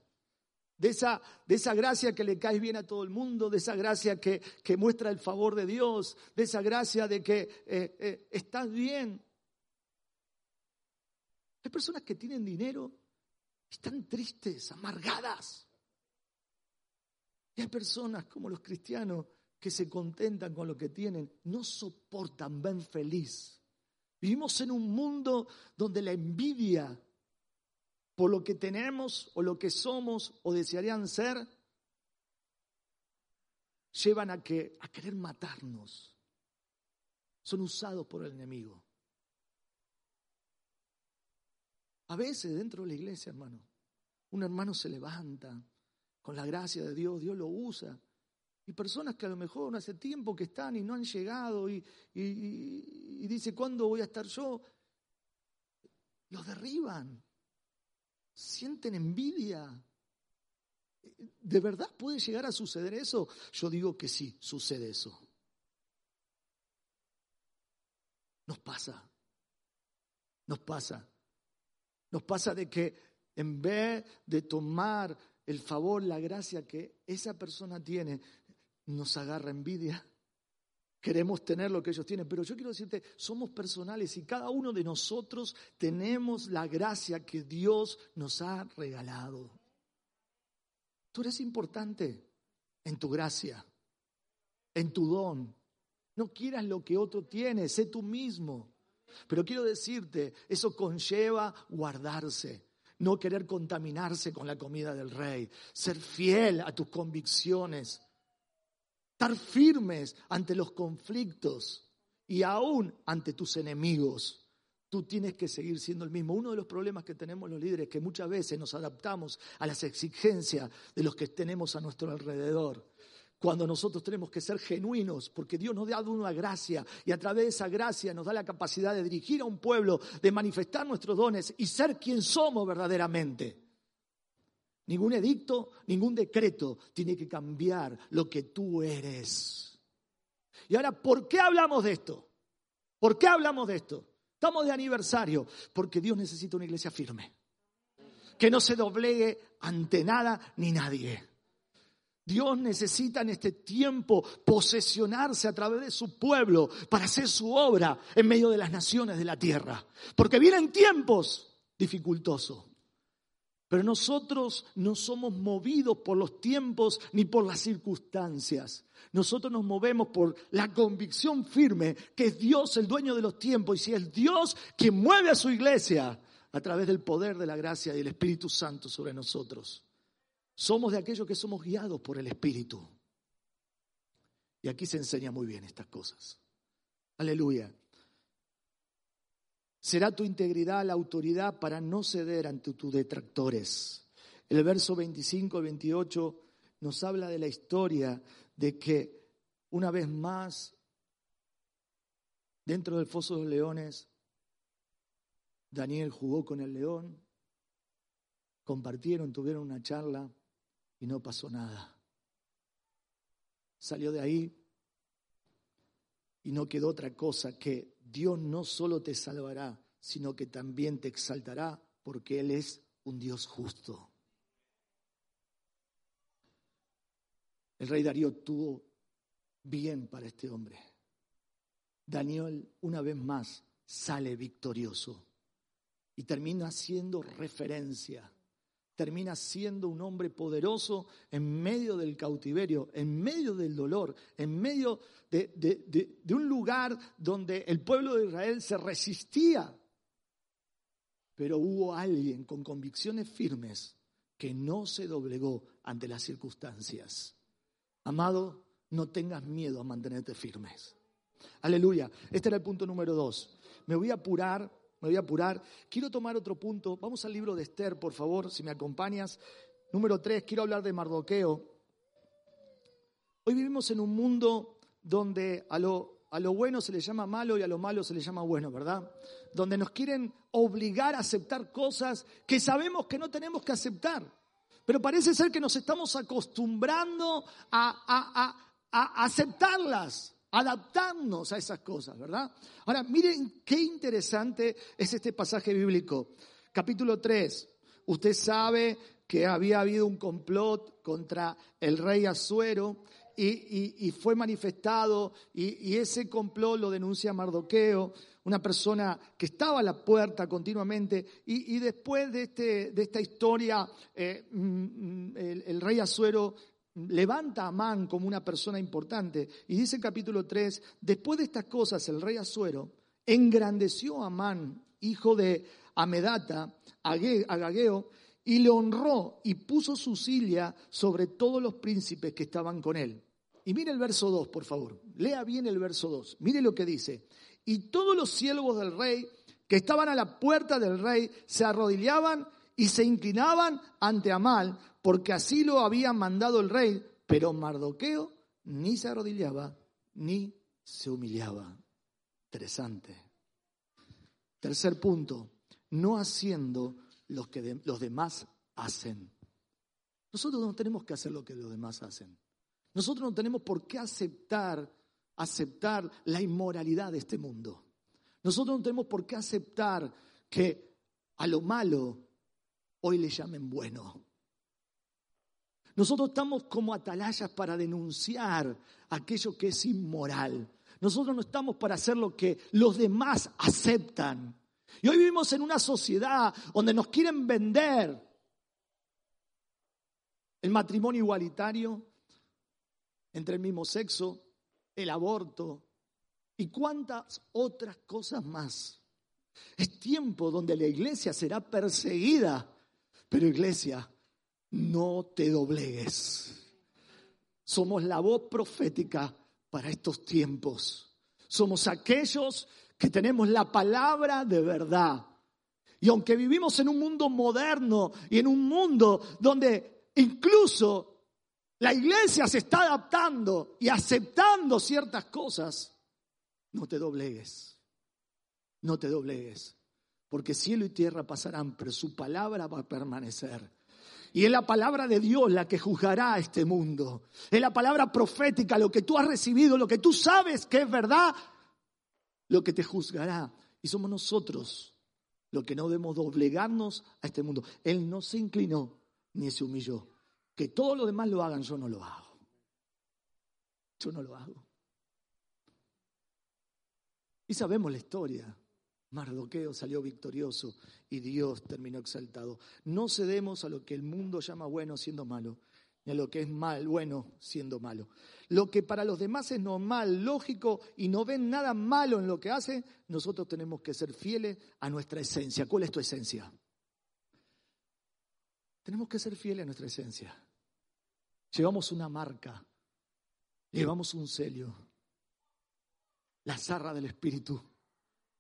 de esa, de esa gracia que le caes bien a todo el mundo, de esa gracia que, que muestra el favor de Dios, de esa gracia de que eh, eh, estás bien. Hay personas que tienen dinero están tristes, amargadas. Y hay personas como los cristianos que se contentan con lo que tienen, no soportan, ven feliz. Vivimos en un mundo donde la envidia por lo que tenemos o lo que somos o desearían ser, llevan a, que, a querer matarnos. Son usados por el enemigo. A veces dentro de la iglesia, hermano, un hermano se levanta con la gracia de Dios, Dios lo usa. Y personas que a lo mejor hace tiempo que están y no han llegado y, y dice, ¿cuándo voy a estar yo? Los derriban sienten envidia. ¿De verdad puede llegar a suceder eso? Yo digo que sí, sucede eso. Nos pasa, nos pasa. Nos pasa de que en vez de tomar el favor, la gracia que esa persona tiene, nos agarra envidia queremos tener lo que ellos tienen. Pero yo quiero decirte, somos personales y cada uno de nosotros tenemos la gracia que Dios nos ha regalado. Tú eres importante en tu gracia, en tu don. No quieras lo que otro tiene, sé tú mismo. Pero quiero decirte, eso conlleva guardarse, no querer contaminarse con la comida del rey, ser fiel a tus convicciones, estar firmes ante los conflictos y aún ante tus enemigos. Tú tienes que seguir siendo el mismo. Uno de los problemas que tenemos los líderes es que muchas veces nos adaptamos a las exigencias de los que tenemos a nuestro alrededor. Cuando nosotros tenemos que ser genuinos, porque Dios nos ha dado una gracia y a través de esa gracia nos da la capacidad de dirigir a un pueblo, de manifestar nuestros dones y ser quien somos verdaderamente. Ningún edicto, ningún decreto tiene que cambiar lo que tú eres. Y ahora, ¿por qué hablamos de esto? ¿Por qué hablamos de esto? Estamos de aniversario, porque Dios necesita una iglesia firme, que no se doblegue ante nada ni nadie. Dios necesita en este tiempo posesionarse a través de su pueblo para hacer su obra en medio de las naciones de la tierra, porque vienen tiempos dificultosos. Pero nosotros no somos movidos por los tiempos ni por las circunstancias. Nosotros nos movemos por la convicción firme que es Dios el dueño de los tiempos y si es Dios quien mueve a su iglesia a través del poder de la gracia y del Espíritu Santo sobre nosotros. Somos de aquellos que somos guiados por el Espíritu. Y aquí se enseña muy bien estas cosas. Aleluya. Será tu integridad la autoridad para no ceder ante tus detractores. El verso 25 y 28 nos habla de la historia de que una vez más, dentro del foso de los leones, Daniel jugó con el león, compartieron, tuvieron una charla y no pasó nada. Salió de ahí y no quedó otra cosa que Dios no solo te salvará, sino que también te exaltará porque Él es un Dios justo. El rey Darío tuvo bien para este hombre. Daniel una vez más sale victorioso y termina siendo referencia. Termina siendo un hombre poderoso en medio del cautiverio, en medio del dolor, en medio de, un lugar donde el pueblo de Israel se resistía. Pero hubo alguien con convicciones firmes que no se doblegó ante las circunstancias. Amado, no tengas miedo a mantenerte firmes. Aleluya. Este era el punto número dos. Me voy a apurar, me voy a apurar. Quiero tomar otro punto. Vamos al libro de Esther, por favor, si me acompañas. Número tres, quiero hablar de Mardoqueo. Hoy vivimos en un mundo donde a lo, a lo bueno se le llama malo y a lo malo se le llama bueno, ¿verdad? Donde nos quieren obligar a aceptar cosas que sabemos que no tenemos que aceptar. Pero parece ser que nos estamos acostumbrando a, aceptarlas, adaptarnos a esas cosas, ¿verdad? Ahora, miren qué interesante es este pasaje bíblico. Capítulo 3. Usted sabe que había habido un complot contra el rey Azuero y, fue manifestado y, ese complot lo denuncia Mardoqueo una persona que estaba a la puerta continuamente, y, después de, este, de, esta historia, eh, mm, el, rey Azuero levanta a Amán como una persona importante, y dice el capítulo 3, después de estas cosas el rey Azuero engrandeció a Amán, hijo de Amedata, Agageo, y le honró y puso su silla sobre todos los príncipes que estaban con él. Y mire el verso 2, por favor. Lea bien el verso 2. Mire lo que dice. Y todos los siervos del rey que estaban a la puerta del rey se arrodillaban y se inclinaban ante Amal, porque así lo había mandado el rey, pero Mardoqueo ni se arrodillaba ni se humillaba. Interesante. Tercer punto, no haciendo lo que los demás hacen. Nosotros no tenemos que hacer lo que los demás hacen. Nosotros no tenemos por qué aceptar aceptar la inmoralidad de este mundo. Nosotros no tenemos por qué aceptar que a lo malo hoy le llamen bueno. Nosotros estamos como atalayas para denunciar aquello que es inmoral. Nosotros no estamos para hacer lo que los demás aceptan. Y hoy vivimos en una sociedad donde nos quieren vender el matrimonio igualitario entre el mismo sexo, el aborto y cuántas otras cosas más. Es tiempo donde la iglesia será perseguida, pero iglesia, no te doblegues. Somos la voz profética para estos tiempos. Somos aquellos que tenemos la palabra de verdad. Y aunque vivimos en un mundo moderno y en un mundo donde incluso la iglesia se está adaptando y aceptando ciertas cosas, no te doblegues, no te doblegues, porque cielo y tierra pasarán, pero su palabra va a permanecer. Y es la palabra de Dios la que juzgará a este mundo. Es la palabra profética, lo que tú has recibido, lo que tú sabes que es verdad, lo que te juzgará. Y somos nosotros los que no debemos doblegarnos a este mundo. Él no se inclinó ni se humilló. Que todos los demás lo hagan, yo no lo hago. Yo no lo hago. Y sabemos la historia Mardoqueo salió victorioso y Dios terminó exaltado. No cedemos a lo que el mundo llama bueno siendo malo, ni a lo que es mal, bueno siendo malo. Lo que para los demás es normal, lógico y no ven nada malo en lo que hace, nosotros tenemos que ser fieles a nuestra esencia. ¿Cuál es tu esencia? Tenemos que ser fieles a nuestra esencia. Llevamos una marca, llevamos un sello, la zarra del Espíritu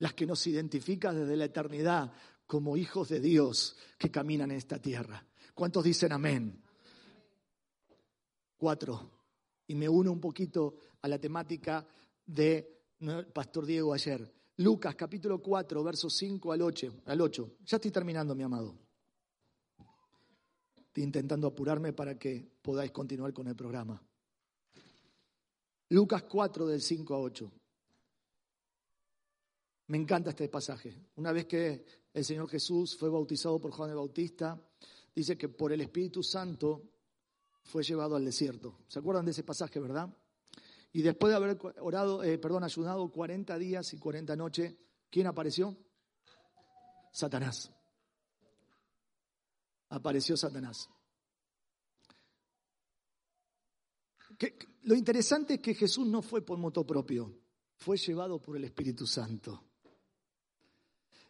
las que nos identifica desde la eternidad como hijos de Dios que caminan en esta tierra. ¿Cuántos dicen amén? Cuatro. Y me uno un poquito a la temática de Pastor Diego ayer. Lucas capítulo 4, versos 5 al 8, al 8. Ya estoy terminando, mi amado. Estoy intentando apurarme para que podáis continuar con el programa. Lucas 4 del 5 a 8. Me encanta este pasaje. Una vez que el Señor Jesús fue bautizado por Juan el Bautista, dice que por el Espíritu Santo fue llevado al desierto. ¿Se acuerdan de ese pasaje, verdad? Y después de haber orado, eh, perdón, ayunado 40 días y 40 noches, ¿quién apareció? Satanás. Apareció Satanás. lo interesante es que Jesús no fue por moto propio, fue llevado por el Espíritu Santo.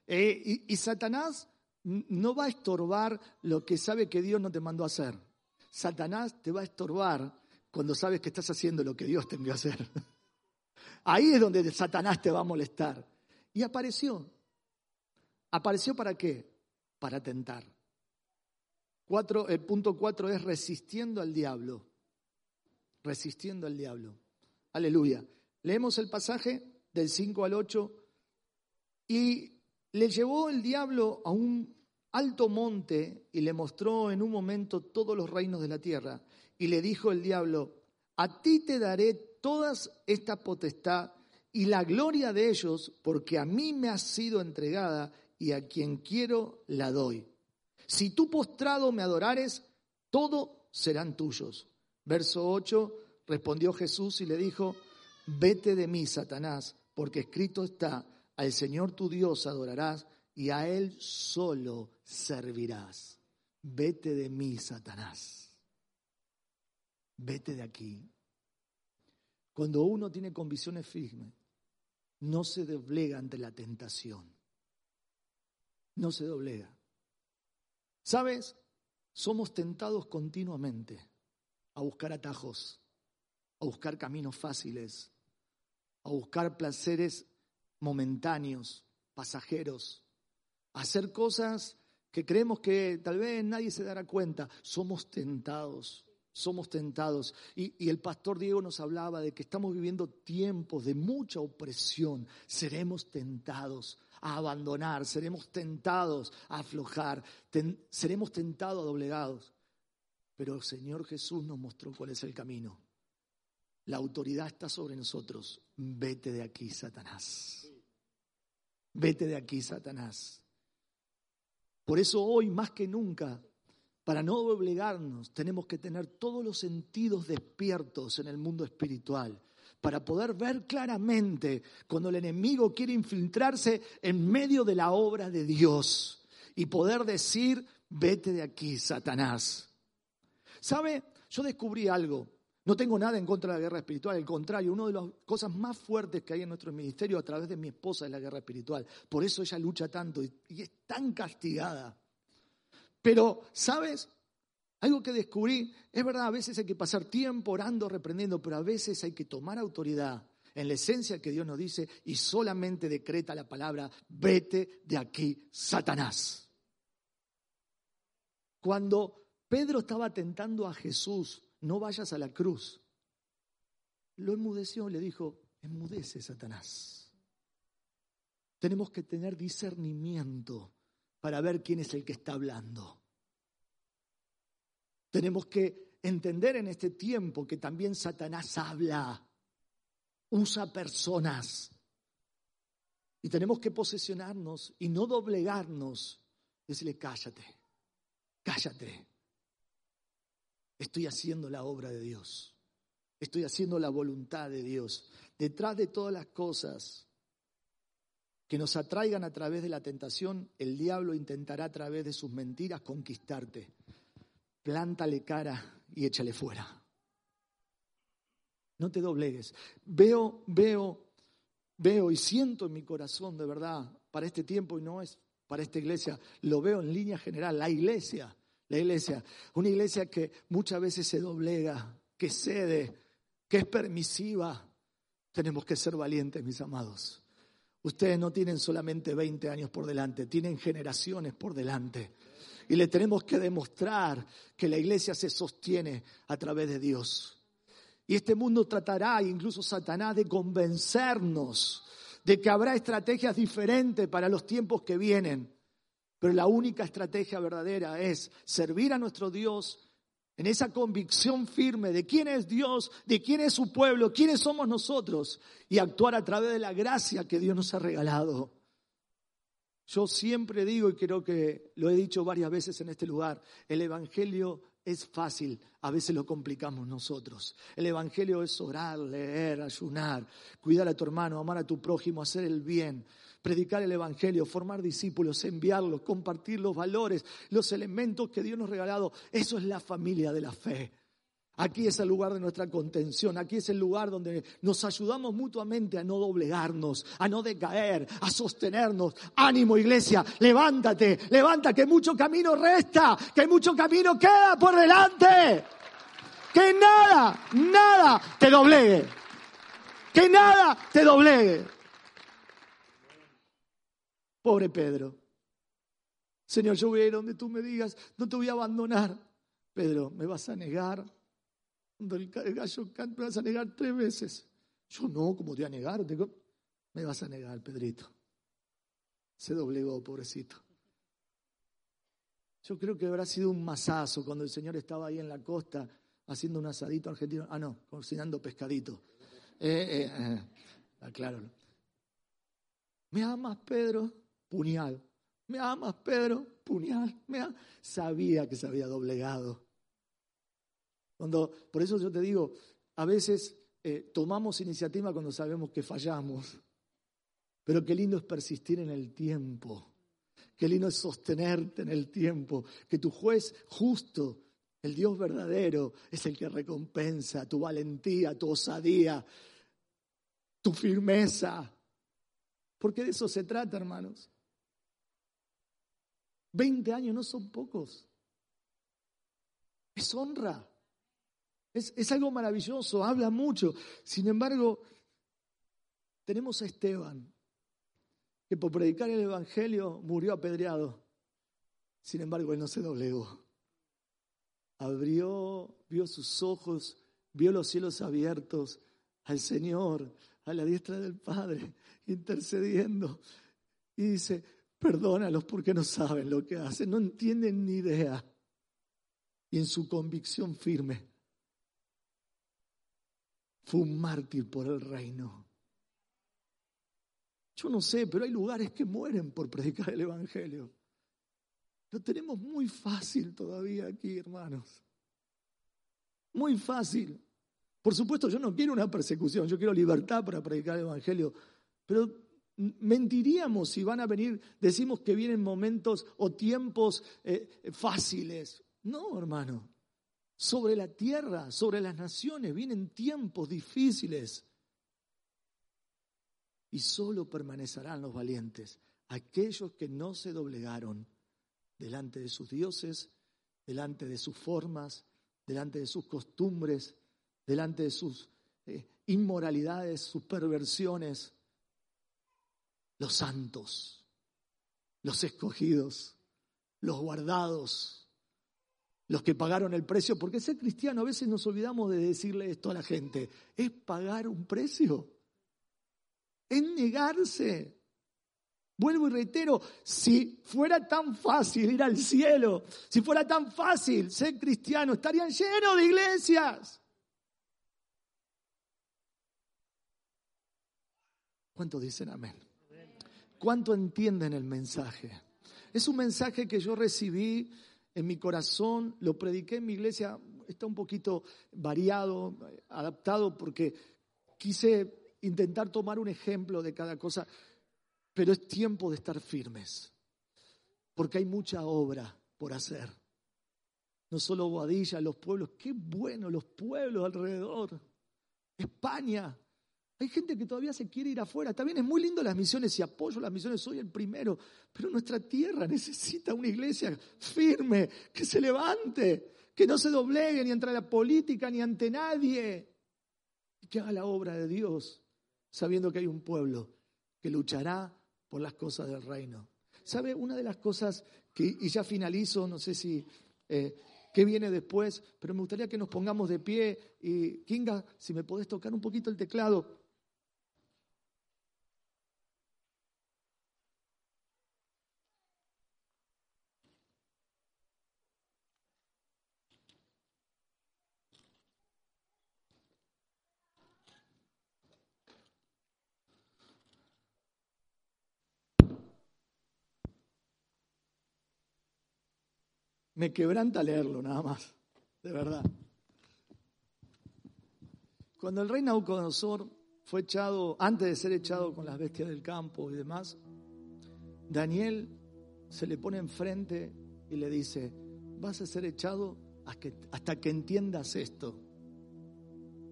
Eh, y, Satanás no va a estorbar lo que sabe que Dios no te mandó a hacer. Satanás te va a estorbar cuando sabes que estás haciendo lo que Dios te envió a hacer. [laughs] Ahí es donde Satanás te va a molestar. Y apareció. ¿Apareció para qué? Para tentar. el punto cuatro es resistiendo al diablo. Resistiendo al diablo. Aleluya. Leemos el pasaje del 5 al 8 y le llevó el diablo a un alto monte y le mostró en un momento todos los reinos de la tierra. Y le dijo el diablo, a ti te daré todas esta potestad y la gloria de ellos, porque a mí me ha sido entregada y a quien quiero la doy. Si tú postrado me adorares, todo serán tuyos. Verso 8, respondió Jesús y le dijo, vete de mí, Satanás, porque escrito está, al Señor tu Dios adorarás y a Él solo servirás. Vete de mí, Satanás. Vete de aquí. Cuando uno tiene convicciones firmes, no se doblega ante la tentación. No se doblega. ¿Sabes? Somos tentados continuamente a buscar atajos, a buscar caminos fáciles, a buscar placeres momentáneos, pasajeros, hacer cosas que creemos que tal vez nadie se dará cuenta. Somos tentados, somos tentados. Y, el pastor Diego nos hablaba de que estamos viviendo tiempos de mucha opresión. Seremos tentados a abandonar, seremos tentados a aflojar, seremos tentados a doblegados. Pero el Señor Jesús nos mostró cuál es el camino. La autoridad está sobre nosotros. Vete de aquí, Satanás. Vete de aquí, Satanás. Por eso hoy, más que nunca, para no doblegarnos, tenemos que tener todos los sentidos despiertos en el mundo espiritual, para poder ver claramente cuando el enemigo quiere infiltrarse en medio de la obra de Dios y poder decir, vete de aquí, Satanás. ¿Sabe? Yo descubrí algo. No tengo nada en contra de la guerra espiritual, al contrario, una de las cosas más fuertes que hay en nuestro ministerio a través de mi esposa es la guerra espiritual. Por eso ella lucha tanto y, es tan castigada. Pero, ¿sabes? Algo que descubrí, es verdad, a veces hay que pasar tiempo orando, reprendiendo, pero a veces hay que tomar autoridad en la esencia que Dios nos dice y solamente decreta la palabra, vete de aquí, Satanás. Cuando Pedro estaba tentando a Jesús, no vayas a la cruz. Lo enmudeció, le dijo, enmudece Satanás. Tenemos que tener discernimiento para ver quién es el que está hablando. Tenemos que entender en este tiempo que también Satanás habla, usa personas. Y tenemos que posesionarnos y no doblegarnos. Decirle, cállate, cállate. Estoy haciendo la obra de Dios. Estoy haciendo la voluntad de Dios. Detrás de todas las cosas que nos atraigan a través de la tentación, el diablo intentará a través de sus mentiras conquistarte. Plántale cara y échale fuera. No te doblegues. Veo, veo, veo y siento en mi corazón de verdad para este tiempo y no es para esta iglesia, lo veo en línea general, la iglesia, la iglesia, una iglesia que muchas veces se doblega, que cede, que es permisiva. Tenemos que ser valientes, mis amados. Ustedes no tienen solamente 20 años por delante, tienen generaciones por delante. Y le tenemos que demostrar que la iglesia se sostiene a través de Dios. Y este mundo tratará, incluso Satanás, de convencernos de que habrá estrategias diferentes para los tiempos que vienen. Pero la única estrategia verdadera es servir a nuestro Dios en esa convicción firme de quién es Dios, de quién es su pueblo, quiénes somos nosotros y actuar a través de la gracia que Dios nos ha regalado. Yo siempre digo, y creo que lo he dicho varias veces en este lugar, el Evangelio es fácil, a veces lo complicamos nosotros. El Evangelio es orar, leer, ayunar, cuidar a tu hermano, amar a tu prójimo, hacer el bien predicar el Evangelio, formar discípulos, enviarlos, compartir los valores, los elementos que Dios nos ha regalado. Eso es la familia de la fe. Aquí es el lugar de nuestra contención, aquí es el lugar donde nos ayudamos mutuamente a no doblegarnos, a no decaer, a sostenernos. Ánimo iglesia, levántate, levanta, que mucho camino resta, que mucho camino queda por delante. Que nada, nada te doblegue. Que nada te doblegue. Pobre Pedro. Señor, yo voy a ir donde tú me digas, no te voy a abandonar. Pedro, ¿me vas a negar? Cuando el gallo canta, me vas a negar tres veces. Yo no, ¿cómo te voy a negar? Me vas a negar, Pedrito. Se doblegó, pobrecito. Yo creo que habrá sido un masazo cuando el Señor estaba ahí en la costa haciendo un asadito argentino. Ah, no, cocinando pescadito. Eh, eh, eh, aclaro. ¿Me amas, Pedro? Puñal. ¿Me amas, Pedro? Puñal. ¿Me Sabía que se había doblegado. Cuando, por eso yo te digo, a veces eh, tomamos iniciativa cuando sabemos que fallamos. Pero qué lindo es persistir en el tiempo. Qué lindo es sostenerte en el tiempo. Que tu juez justo, el Dios verdadero, es el que recompensa tu valentía, tu osadía, tu firmeza. Porque de eso se trata, hermanos. 20 años no son pocos. Es honra. Es, algo maravilloso, habla mucho. Sin embargo, tenemos a Esteban, que por predicar el Evangelio murió apedreado. Sin embargo, él no se doblegó. Abrió, vio sus ojos, vio los cielos abiertos, al Señor, a la diestra del Padre, intercediendo. Y dice, Perdónalos porque no saben lo que hacen, no entienden ni idea. Y en su convicción firme, fue un mártir por el reino. Yo no sé, pero hay lugares que mueren por predicar el Evangelio. Lo tenemos muy fácil todavía aquí, hermanos. Muy fácil. Por supuesto, yo no quiero una persecución, yo quiero libertad para predicar el Evangelio, pero Mentiríamos si van a venir, decimos que vienen momentos o tiempos eh, fáciles. No, hermano. Sobre la tierra, sobre las naciones, vienen tiempos difíciles. Y solo permanecerán los valientes, aquellos que no se doblegaron delante de sus dioses, delante de sus formas, delante de sus costumbres, delante de sus eh, inmoralidades, sus perversiones los santos, los escogidos, los guardados, los que pagaron el precio, porque ser cristiano a veces nos olvidamos de decirle esto a la gente, es pagar un precio, es negarse. Vuelvo y reitero, si fuera tan fácil ir al cielo, si fuera tan fácil ser cristiano, estarían llenos de iglesias. ¿Cuántos dicen amén? ¿Cuánto entienden el mensaje? Es un mensaje que yo recibí en mi corazón, lo prediqué en mi iglesia, está un poquito variado, adaptado, porque quise intentar tomar un ejemplo de cada cosa. Pero es tiempo de estar firmes, porque hay mucha obra por hacer. No solo Boadilla, los pueblos, qué bueno los pueblos alrededor. España, hay gente que todavía se quiere ir afuera. También es muy lindo las misiones y apoyo las misiones, soy el primero. Pero nuestra tierra [laughs] necesita una iglesia firme, que se levante, que no se doblegue ni ante la política ni ante nadie. Y que haga la obra de Dios, sabiendo que hay un pueblo que luchará por las cosas del reino. ¿Sabe? Una de las cosas que, y ya finalizo, no sé si eh, qué viene después, pero me gustaría que nos pongamos de pie y Kinga, si me podés tocar un poquito el teclado. Me quebranta leerlo nada más, de verdad. Cuando el rey Nauconosor fue echado, antes de ser echado con las bestias del campo y demás, Daniel se le pone enfrente y le dice, vas a ser echado hasta que entiendas esto.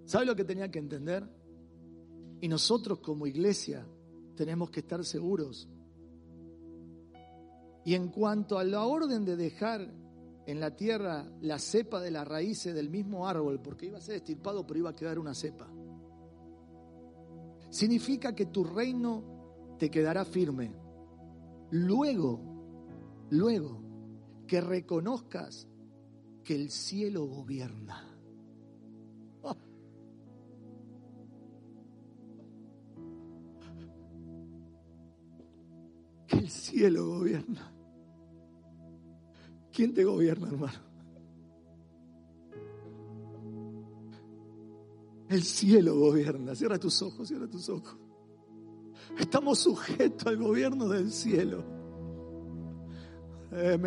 ¿Sabe lo que tenía que entender? Y nosotros como iglesia tenemos que estar seguros. Y en cuanto a la orden de dejar en la tierra la cepa de las raíces del mismo árbol, porque iba a ser estirpado, pero iba a quedar una cepa. Significa que tu reino te quedará firme. Luego, luego, que reconozcas que el cielo gobierna. Que el cielo gobierna. ¿Quién te gobierna, hermano? El cielo gobierna. Cierra tus ojos, cierra tus ojos. Estamos sujetos al gobierno del cielo. Eh,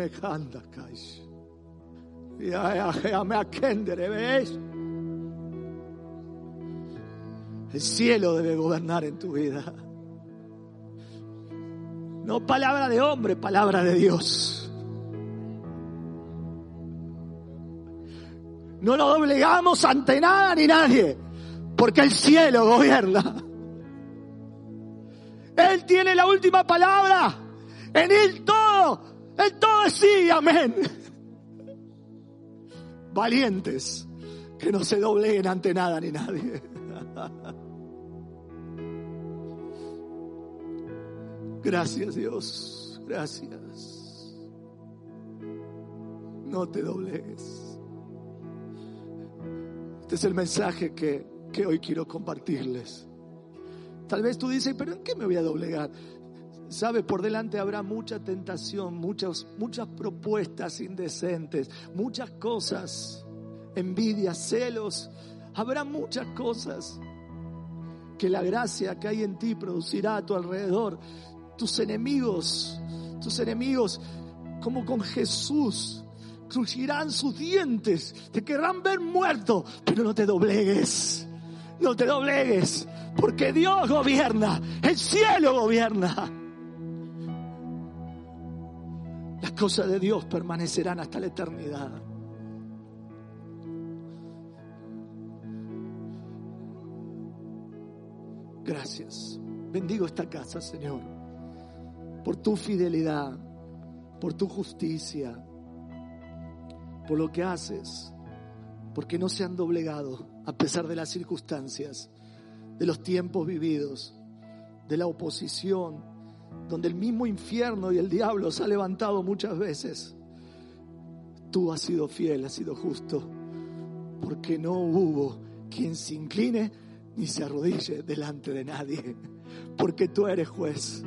El cielo debe gobernar en tu vida. No palabra de hombre, palabra de Dios. No lo doblegamos ante nada ni nadie, porque el cielo gobierna. Él tiene la última palabra. En Él todo, Él todo es sí, amén. Valientes, que no se dobleguen ante nada ni nadie. Gracias Dios, gracias. No te doblegues. Este es el mensaje que, hoy quiero compartirles. Tal vez tú dices, pero ¿en qué me voy a doblegar? Sabe, por delante habrá mucha tentación, muchas, muchas propuestas indecentes, muchas cosas, envidia, celos, habrá muchas cosas que la gracia que hay en ti producirá a tu alrededor. Tus enemigos, tus enemigos, como con Jesús, crujirán sus dientes, te querrán ver muerto, pero no te doblegues, no te doblegues, porque Dios gobierna, el cielo gobierna. Las cosas de Dios permanecerán hasta la eternidad. Gracias. Bendigo esta casa, Señor, por tu fidelidad, por tu justicia por lo que haces, porque no se han doblegado a pesar de las circunstancias, de los tiempos vividos, de la oposición, donde el mismo infierno y el diablo se ha levantado muchas veces. Tú has sido fiel, has sido justo, porque no hubo quien se incline ni se arrodille delante de nadie, porque tú eres juez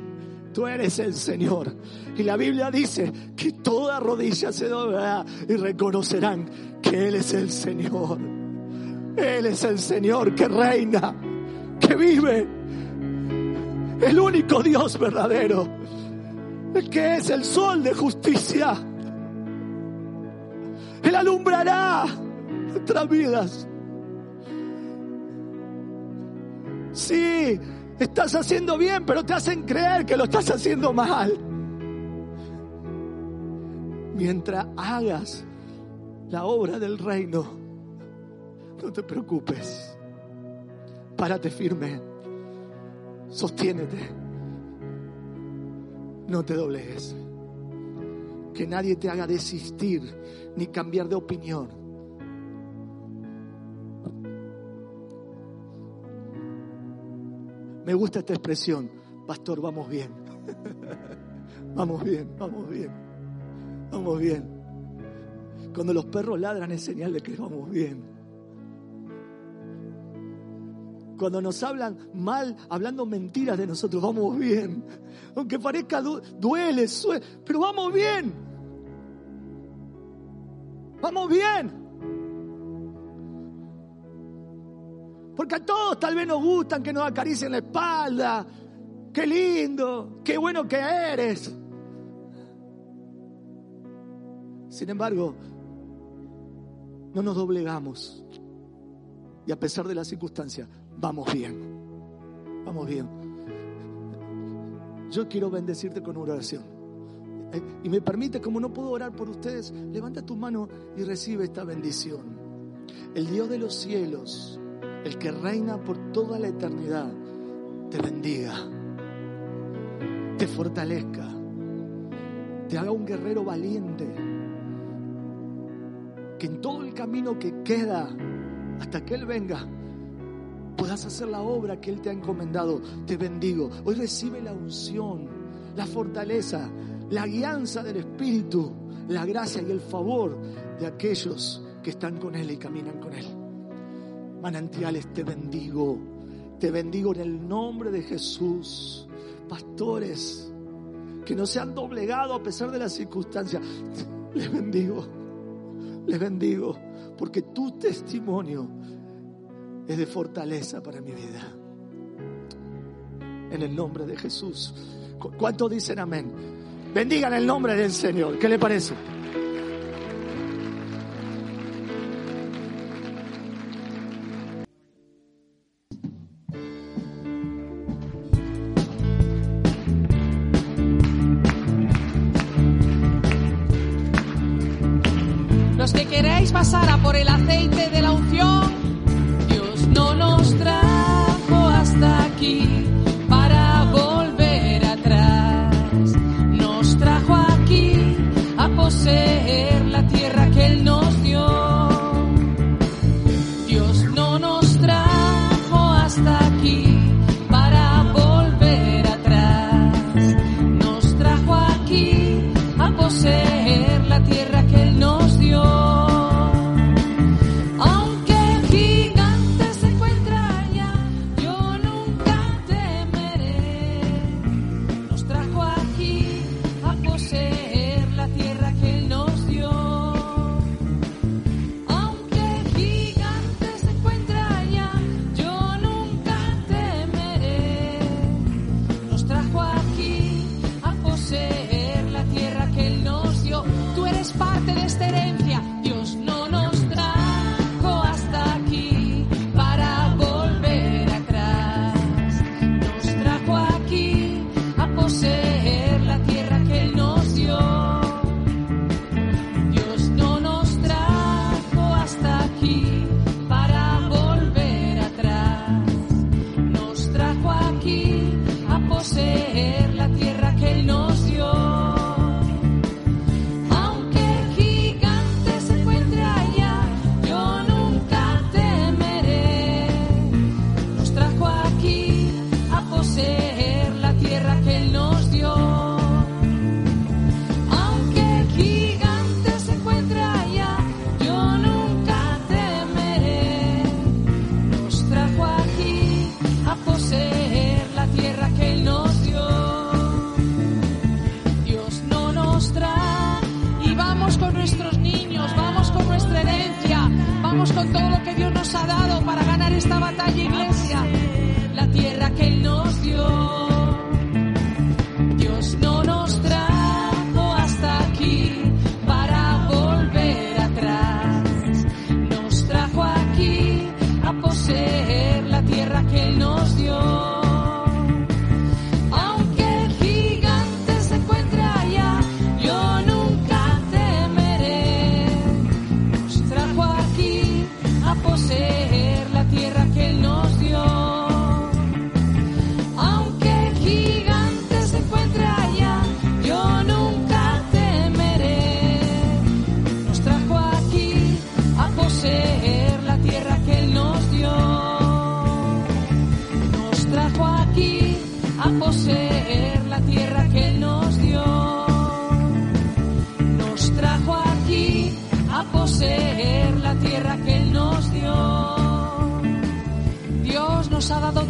Tú eres el Señor. Y la Biblia dice que toda rodilla se doblará y reconocerán que Él es el Señor. Él es el Señor que reina, que vive. El único Dios verdadero. El que es el sol de justicia. Él alumbrará nuestras vidas. Sí, estás haciendo bien, pero te hacen creer que lo estás haciendo mal. Mientras hagas la obra del reino, no te preocupes. Párate firme. Sostiénete. No te doblegues. Que nadie te haga desistir ni cambiar de opinión. Me gusta esta expresión. Pastor, vamos bien. [laughs] vamos bien, vamos bien. Vamos bien. Cuando los perros ladran es señal de que vamos bien. Cuando nos hablan mal, hablando mentiras de nosotros, vamos bien. Aunque parezca duele, pero vamos bien. Vamos bien. Porque a todos tal vez nos gustan que nos acaricien la espalda. Qué lindo, qué bueno que eres. Sin embargo, no nos doblegamos. Y a pesar de las circunstancias, vamos bien. Vamos bien. Yo quiero bendecirte con una oración. Eh, y me permite, como no puedo orar por ustedes, levanta tu mano y recibe esta bendición. El Dios de los cielos, el que reina por toda la eternidad, te bendiga, te fortalezca, te haga un guerrero valiente que en todo el camino que queda hasta que Él venga, puedas hacer la obra que Él te ha encomendado. Te bendigo. Hoy recibe la unción, la fortaleza, la guianza del Espíritu, la gracia y el favor de aquellos que están con Él y caminan con Él. Manantiales, te bendigo. Te bendigo en el nombre de Jesús. Pastores que no se han doblegado a pesar de las circunstancias, les bendigo les bendigo porque tu testimonio es de fortaleza para mi vida. En el nombre de Jesús. ¿Cuántos dicen amén? Bendigan el nombre del Señor. ¿Qué le parece? Por el aceite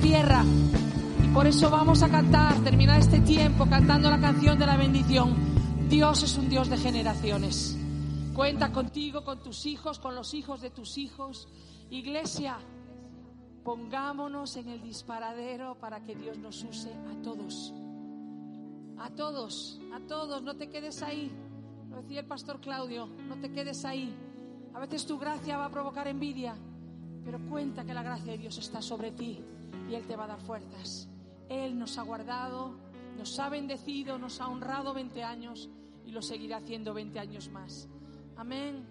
tierra y por eso vamos a cantar, terminar este tiempo cantando la canción de la bendición. Dios es un Dios de generaciones. Cuenta contigo, con tus hijos, con los hijos de tus hijos. Iglesia, pongámonos en el disparadero para que Dios nos use a todos. A todos, a todos, no te quedes ahí. Lo decía el pastor Claudio, no te quedes ahí. A veces tu gracia va a provocar envidia, pero cuenta que la gracia de Dios está sobre ti y Él te va a dar fuerzas. Él nos ha guardado, nos ha bendecido, nos ha honrado 20 años y lo seguirá haciendo 20 años más. Amén.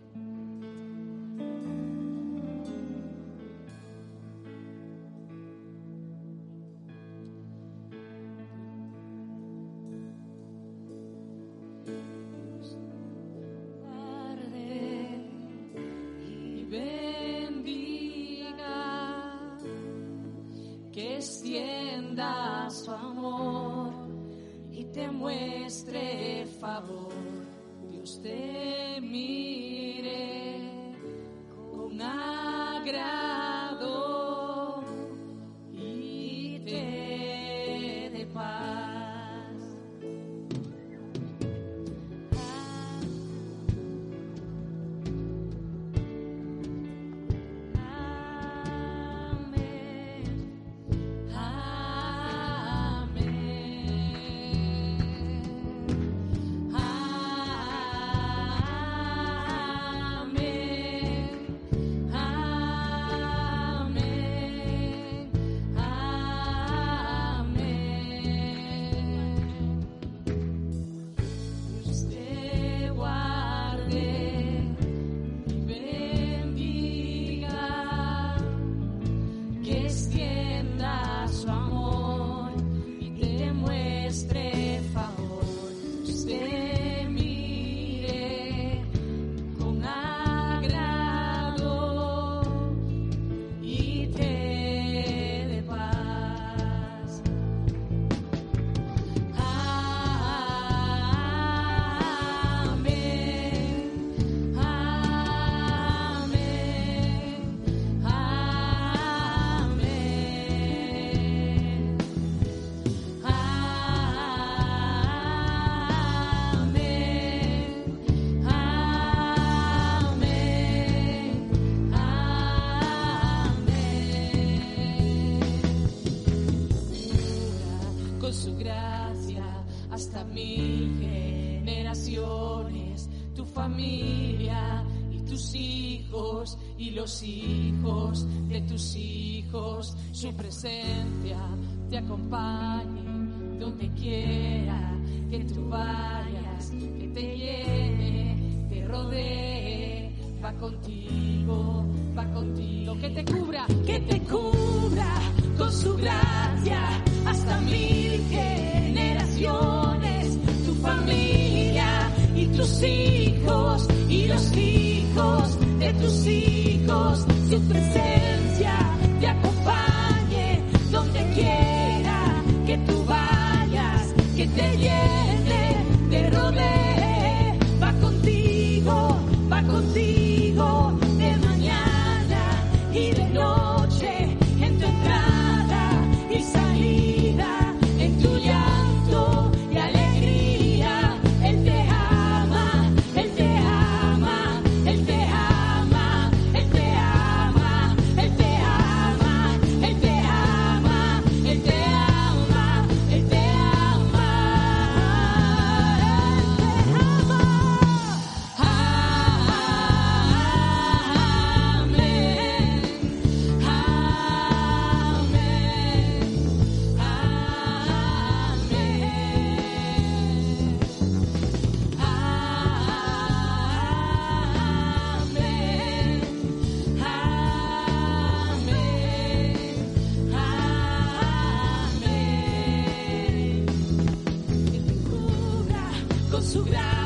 Favor. Dios te mire su presencia te acompañe donde quiera que tú vayas, que te llene, te rodee, va contigo, va contigo, que te cubra, que su gracia